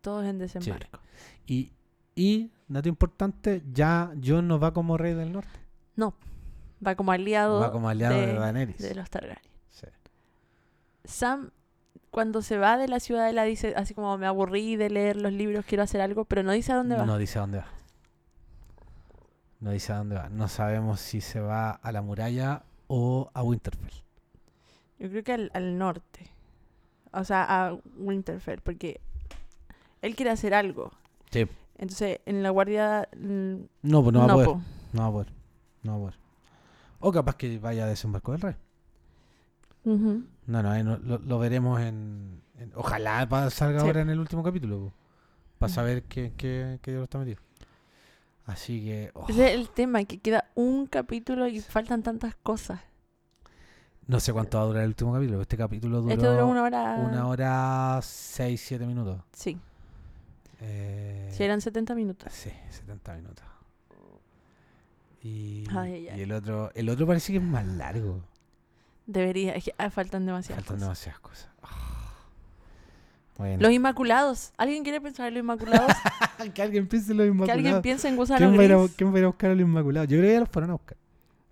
Speaker 1: todos en desembarco.
Speaker 2: Y, y, dato importante, ya Jon no va como rey del norte.
Speaker 1: Va como aliado
Speaker 2: Va como aliado de,
Speaker 1: de-
Speaker 2: Daenerys.
Speaker 1: de los Targaryen.
Speaker 2: Sí.
Speaker 1: Sam, cuando se va de la ciudadela, dice así como me aburrí de leer los libros, quiero hacer algo, pero no dice a dónde va.
Speaker 2: No dice a dónde va. No dice a dónde va. No sabemos si se va a la muralla o a Winterfell.
Speaker 1: Yo creo que al, al norte. O sea, a Winterfell, porque él quiere hacer algo.
Speaker 2: Sí.
Speaker 1: Entonces, en la guardia. mm,
Speaker 2: No, pues no va a poder.
Speaker 1: po.
Speaker 2: No va a poder. No va a poder. O capaz que vaya a desembarco del rey. No, no, ahí no- lo, lo veremos en, en- Ojalá salga
Speaker 1: Sí.
Speaker 2: ahora en el último capítulo. Para saber qué, qué, qué diablo está metido. Así que. oh,
Speaker 1: Ese es el tema, que queda un capítulo y faltan tantas cosas.
Speaker 2: No sé cuánto va a durar el último capítulo. Este capítulo duró,
Speaker 1: Este duró una hora.
Speaker 2: una hora 6, 7 minutos.
Speaker 1: Sí,
Speaker 2: Eh,
Speaker 1: si eran 70 minutos.
Speaker 2: Sí, 70 minutos. Y,
Speaker 1: Ay, ay.
Speaker 2: y el otro el otro parece que es más largo.
Speaker 1: Debería, es que ah, faltan demasiadas
Speaker 2: Faltan
Speaker 1: cosas.
Speaker 2: demasiadas cosas. Ah. Bueno.
Speaker 1: Los Inmaculados. ¿Alguien quiere pensar en los Inmaculados?
Speaker 2: que alguien piense en los
Speaker 1: que
Speaker 2: Inmaculados.
Speaker 1: alguien piense en Gusano
Speaker 2: ¿Quién va, a ir a,
Speaker 1: Gris.
Speaker 2: quién va a ir a buscar a los Inmaculados? Yo creo que ya los fueron a buscar.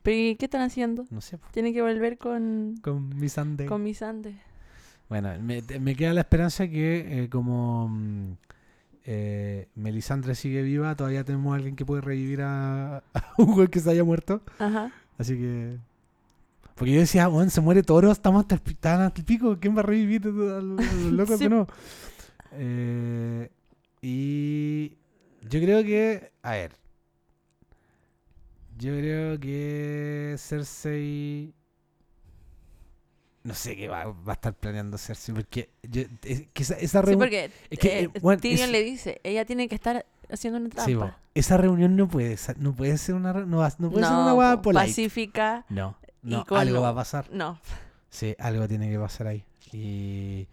Speaker 1: ¿Pero y qué están haciendo?
Speaker 2: No sé.
Speaker 1: Tienen que volver con,
Speaker 2: Con mi Sunday.
Speaker 1: con mis Andes.
Speaker 2: Bueno, me, queda la esperanza que eh, como mm, eh, Melisandre sigue viva, todavía tenemos a alguien que puede revivir a, a güey que se haya muerto.
Speaker 1: Ajá.
Speaker 2: Así que. Porque yo decía, bueno, se muere toro, estamos hasta el, están hasta el pico, ¿quién va a revivir a los, locos
Speaker 1: Sí.
Speaker 2: nuevo? Eh, y yo creo que, a ver, yo creo que Cersei no sé qué va, va a estar planeando hacerse. Porque yo- es que esa, esa
Speaker 1: Sí,
Speaker 2: reunión.
Speaker 1: porque
Speaker 2: es que,
Speaker 1: eh,
Speaker 2: eh, bueno,
Speaker 1: Tyrion
Speaker 2: es-
Speaker 1: le dice, ella tiene que estar haciendo una
Speaker 2: sí,
Speaker 1: trampa.
Speaker 2: esa reunión no puede, no puede ser una. No, no puede ser una polite.
Speaker 1: pacífica,
Speaker 2: No,
Speaker 1: y
Speaker 2: no,
Speaker 1: con-
Speaker 2: algo va a pasar.
Speaker 1: no.
Speaker 2: Sí, algo tiene que pasar ahí. Y.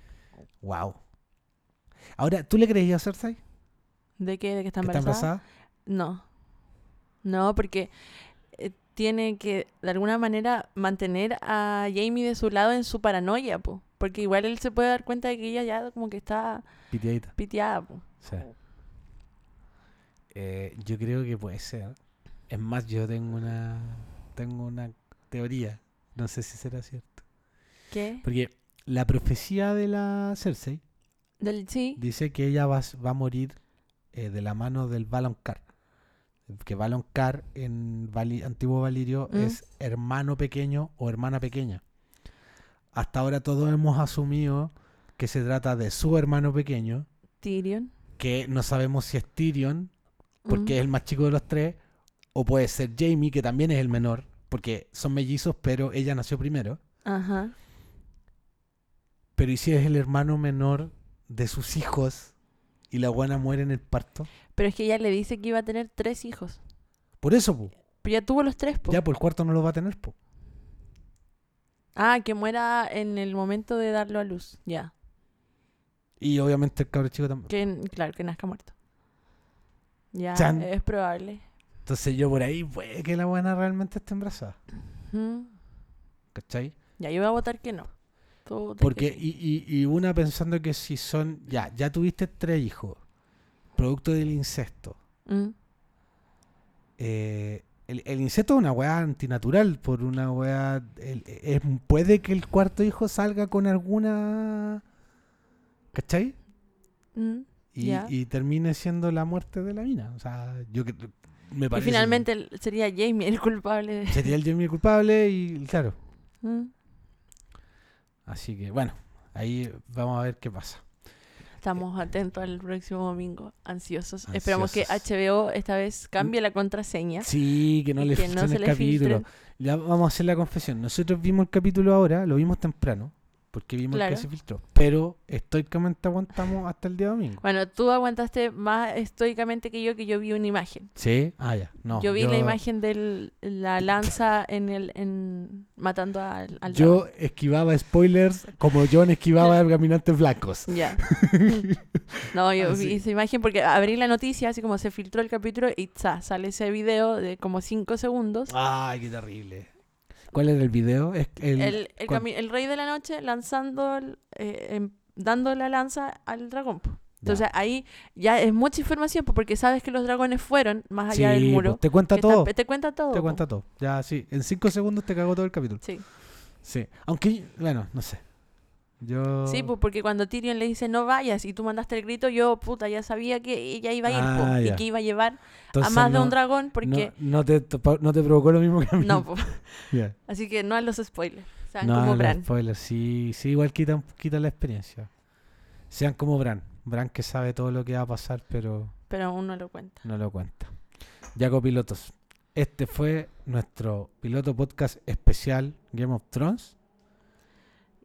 Speaker 2: ¡Wow! Ahora, ¿tú le creías a Cersei?
Speaker 1: ¿De qué? ¿De que está
Speaker 2: ¿Que está
Speaker 1: embarazada?
Speaker 2: embarazada?
Speaker 1: No. No, porque eh, tiene que, de alguna manera, mantener a Jamie de su lado en su paranoia, po. Porque igual él se puede dar cuenta de que ella ya como que está
Speaker 2: Pitiadita.
Speaker 1: piteada, po.
Speaker 2: Sí. Eh, yo creo que puede ser. Es más, yo tengo una. Tengo una teoría. No sé si será cierto.
Speaker 1: ¿Qué?
Speaker 2: Porque la profecía de la Cersei
Speaker 1: Del, sí.
Speaker 2: dice que ella va, va a morir eh, de la mano del Valonqar. Que Valonqar en Vali- antiguo Valirio
Speaker 1: Mm.
Speaker 2: es hermano pequeño o hermana pequeña. Hasta ahora todos hemos asumido que se trata de su hermano pequeño,
Speaker 1: Tyrion.
Speaker 2: que no sabemos si es Tyrion, porque
Speaker 1: Mm.
Speaker 2: es el más chico de los tres, o puede ser Jamie, que también es el menor, porque son mellizos, pero ella nació primero.
Speaker 1: Ajá.
Speaker 2: Pero ¿y si es el hermano menor de sus hijos y la buena muere en el parto?
Speaker 1: Pero es que ella le dice que iba a tener tres hijos.
Speaker 2: Por eso, po.
Speaker 1: Pero ya tuvo los tres, po.
Speaker 2: ya por el cuarto no lo va a tener, po.
Speaker 1: Ah, que muera en el momento de darlo a luz. Ya.
Speaker 2: Y obviamente el cabro chico también.
Speaker 1: Que, claro, que nazca muerto. Ya,
Speaker 2: Chan.
Speaker 1: es probable.
Speaker 2: Entonces yo por ahí puede que la buena realmente esté embarazada.
Speaker 1: Mm.
Speaker 2: ¿Cachai?
Speaker 1: Ya, yo voy a votar que no.
Speaker 2: Porque, y, y, y una pensando que si son, ya, ya tuviste tres hijos, producto del incesto.
Speaker 1: Mm.
Speaker 2: eh, el, el incesto es una weá antinatural, por una weá... el- es- puede que el cuarto hijo salga con alguna... ¿Cachai?
Speaker 1: Mm.
Speaker 2: Y, y termine siendo la muerte de la mina. O sea, yo que me
Speaker 1: Y
Speaker 2: parece...
Speaker 1: finalmente el- sería Jamie el culpable.
Speaker 2: Sería el Jamie culpable y claro.
Speaker 1: Mm.
Speaker 2: Así que bueno, ahí vamos a ver qué pasa.
Speaker 1: Estamos atentos al próximo domingo, ansiosos. Esperamos que. HBO esta vez cambie la contraseña.
Speaker 2: Sí, que no le filtren el
Speaker 1: le
Speaker 2: capítulo.
Speaker 1: filtren.
Speaker 2: Ya vamos a hacer la confesión. Nosotros vimos el capítulo ahora, lo vimos temprano, porque vimos
Speaker 1: Claro.
Speaker 2: que se filtró. Pero estoicamente aguantamos hasta el día domingo.
Speaker 1: Bueno, tú aguantaste más estoicamente que yo, que yo vi una imagen.
Speaker 2: ¿Sí? Ah, ya. No,
Speaker 1: yo vi la imagen de la lanza en el en matando al, al
Speaker 2: Yo esquivaba spoilers como John esquivaba caminantes blancos.
Speaker 1: Ya. no, yo
Speaker 2: Así.
Speaker 1: vi esa imagen porque abrí la noticia, así como se filtró el capítulo y ¡za! sale ese video de como 5 segundos.
Speaker 2: Ay, qué terrible. ¿Cuál era el video? Es el,
Speaker 1: El, el, rey de la noche lanzando, el- eh, em- dando la lanza al dragón.
Speaker 2: Ya.
Speaker 1: Entonces ahí ya es mucha información po, porque sabes que los dragones fueron más allá del muro.
Speaker 2: te cuenta
Speaker 1: está-
Speaker 2: todo.
Speaker 1: te cuenta todo.
Speaker 2: Te cuenta todo. Ya, sí. En cinco segundos te cagó todo el capítulo.
Speaker 1: Sí.
Speaker 2: Sí. Aunque, bueno, no sé. Yo...
Speaker 1: Sí, pues porque cuando Tyrion le dice no vayas y tú mandaste el grito, yo puta ya sabía que ella iba a ir po,
Speaker 2: Ah,
Speaker 1: y
Speaker 2: ya.
Speaker 1: que iba a llevar a más de un dragón porque
Speaker 2: No, no te, no te provocó lo mismo que a mí.
Speaker 1: no.
Speaker 2: Ya.
Speaker 1: así que no a los spoilers, sean
Speaker 2: No,
Speaker 1: como
Speaker 2: los
Speaker 1: Bran.
Speaker 2: spoilers, sí, sí, igual quita, quita la experiencia. Sean como Bran. Bran que sabe todo lo que va a pasar, pero
Speaker 1: Pero aún no lo cuenta.
Speaker 2: no lo cuenta. Ya copilotos. Este fue nuestro piloto podcast especial Game of Thrones.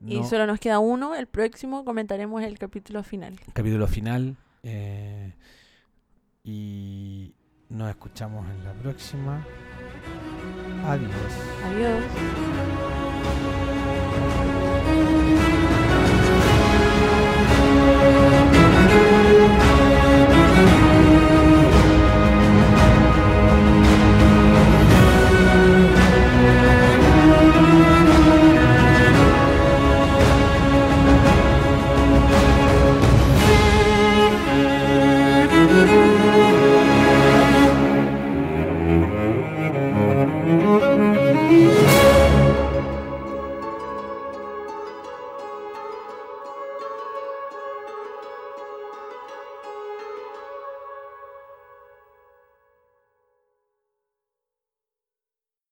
Speaker 1: Y
Speaker 2: No-
Speaker 1: solo nos queda uno, el próximo comentaremos el capítulo final.
Speaker 2: capítulo final. eh, y nos escuchamos en la próxima. Adiós.
Speaker 1: Adiós.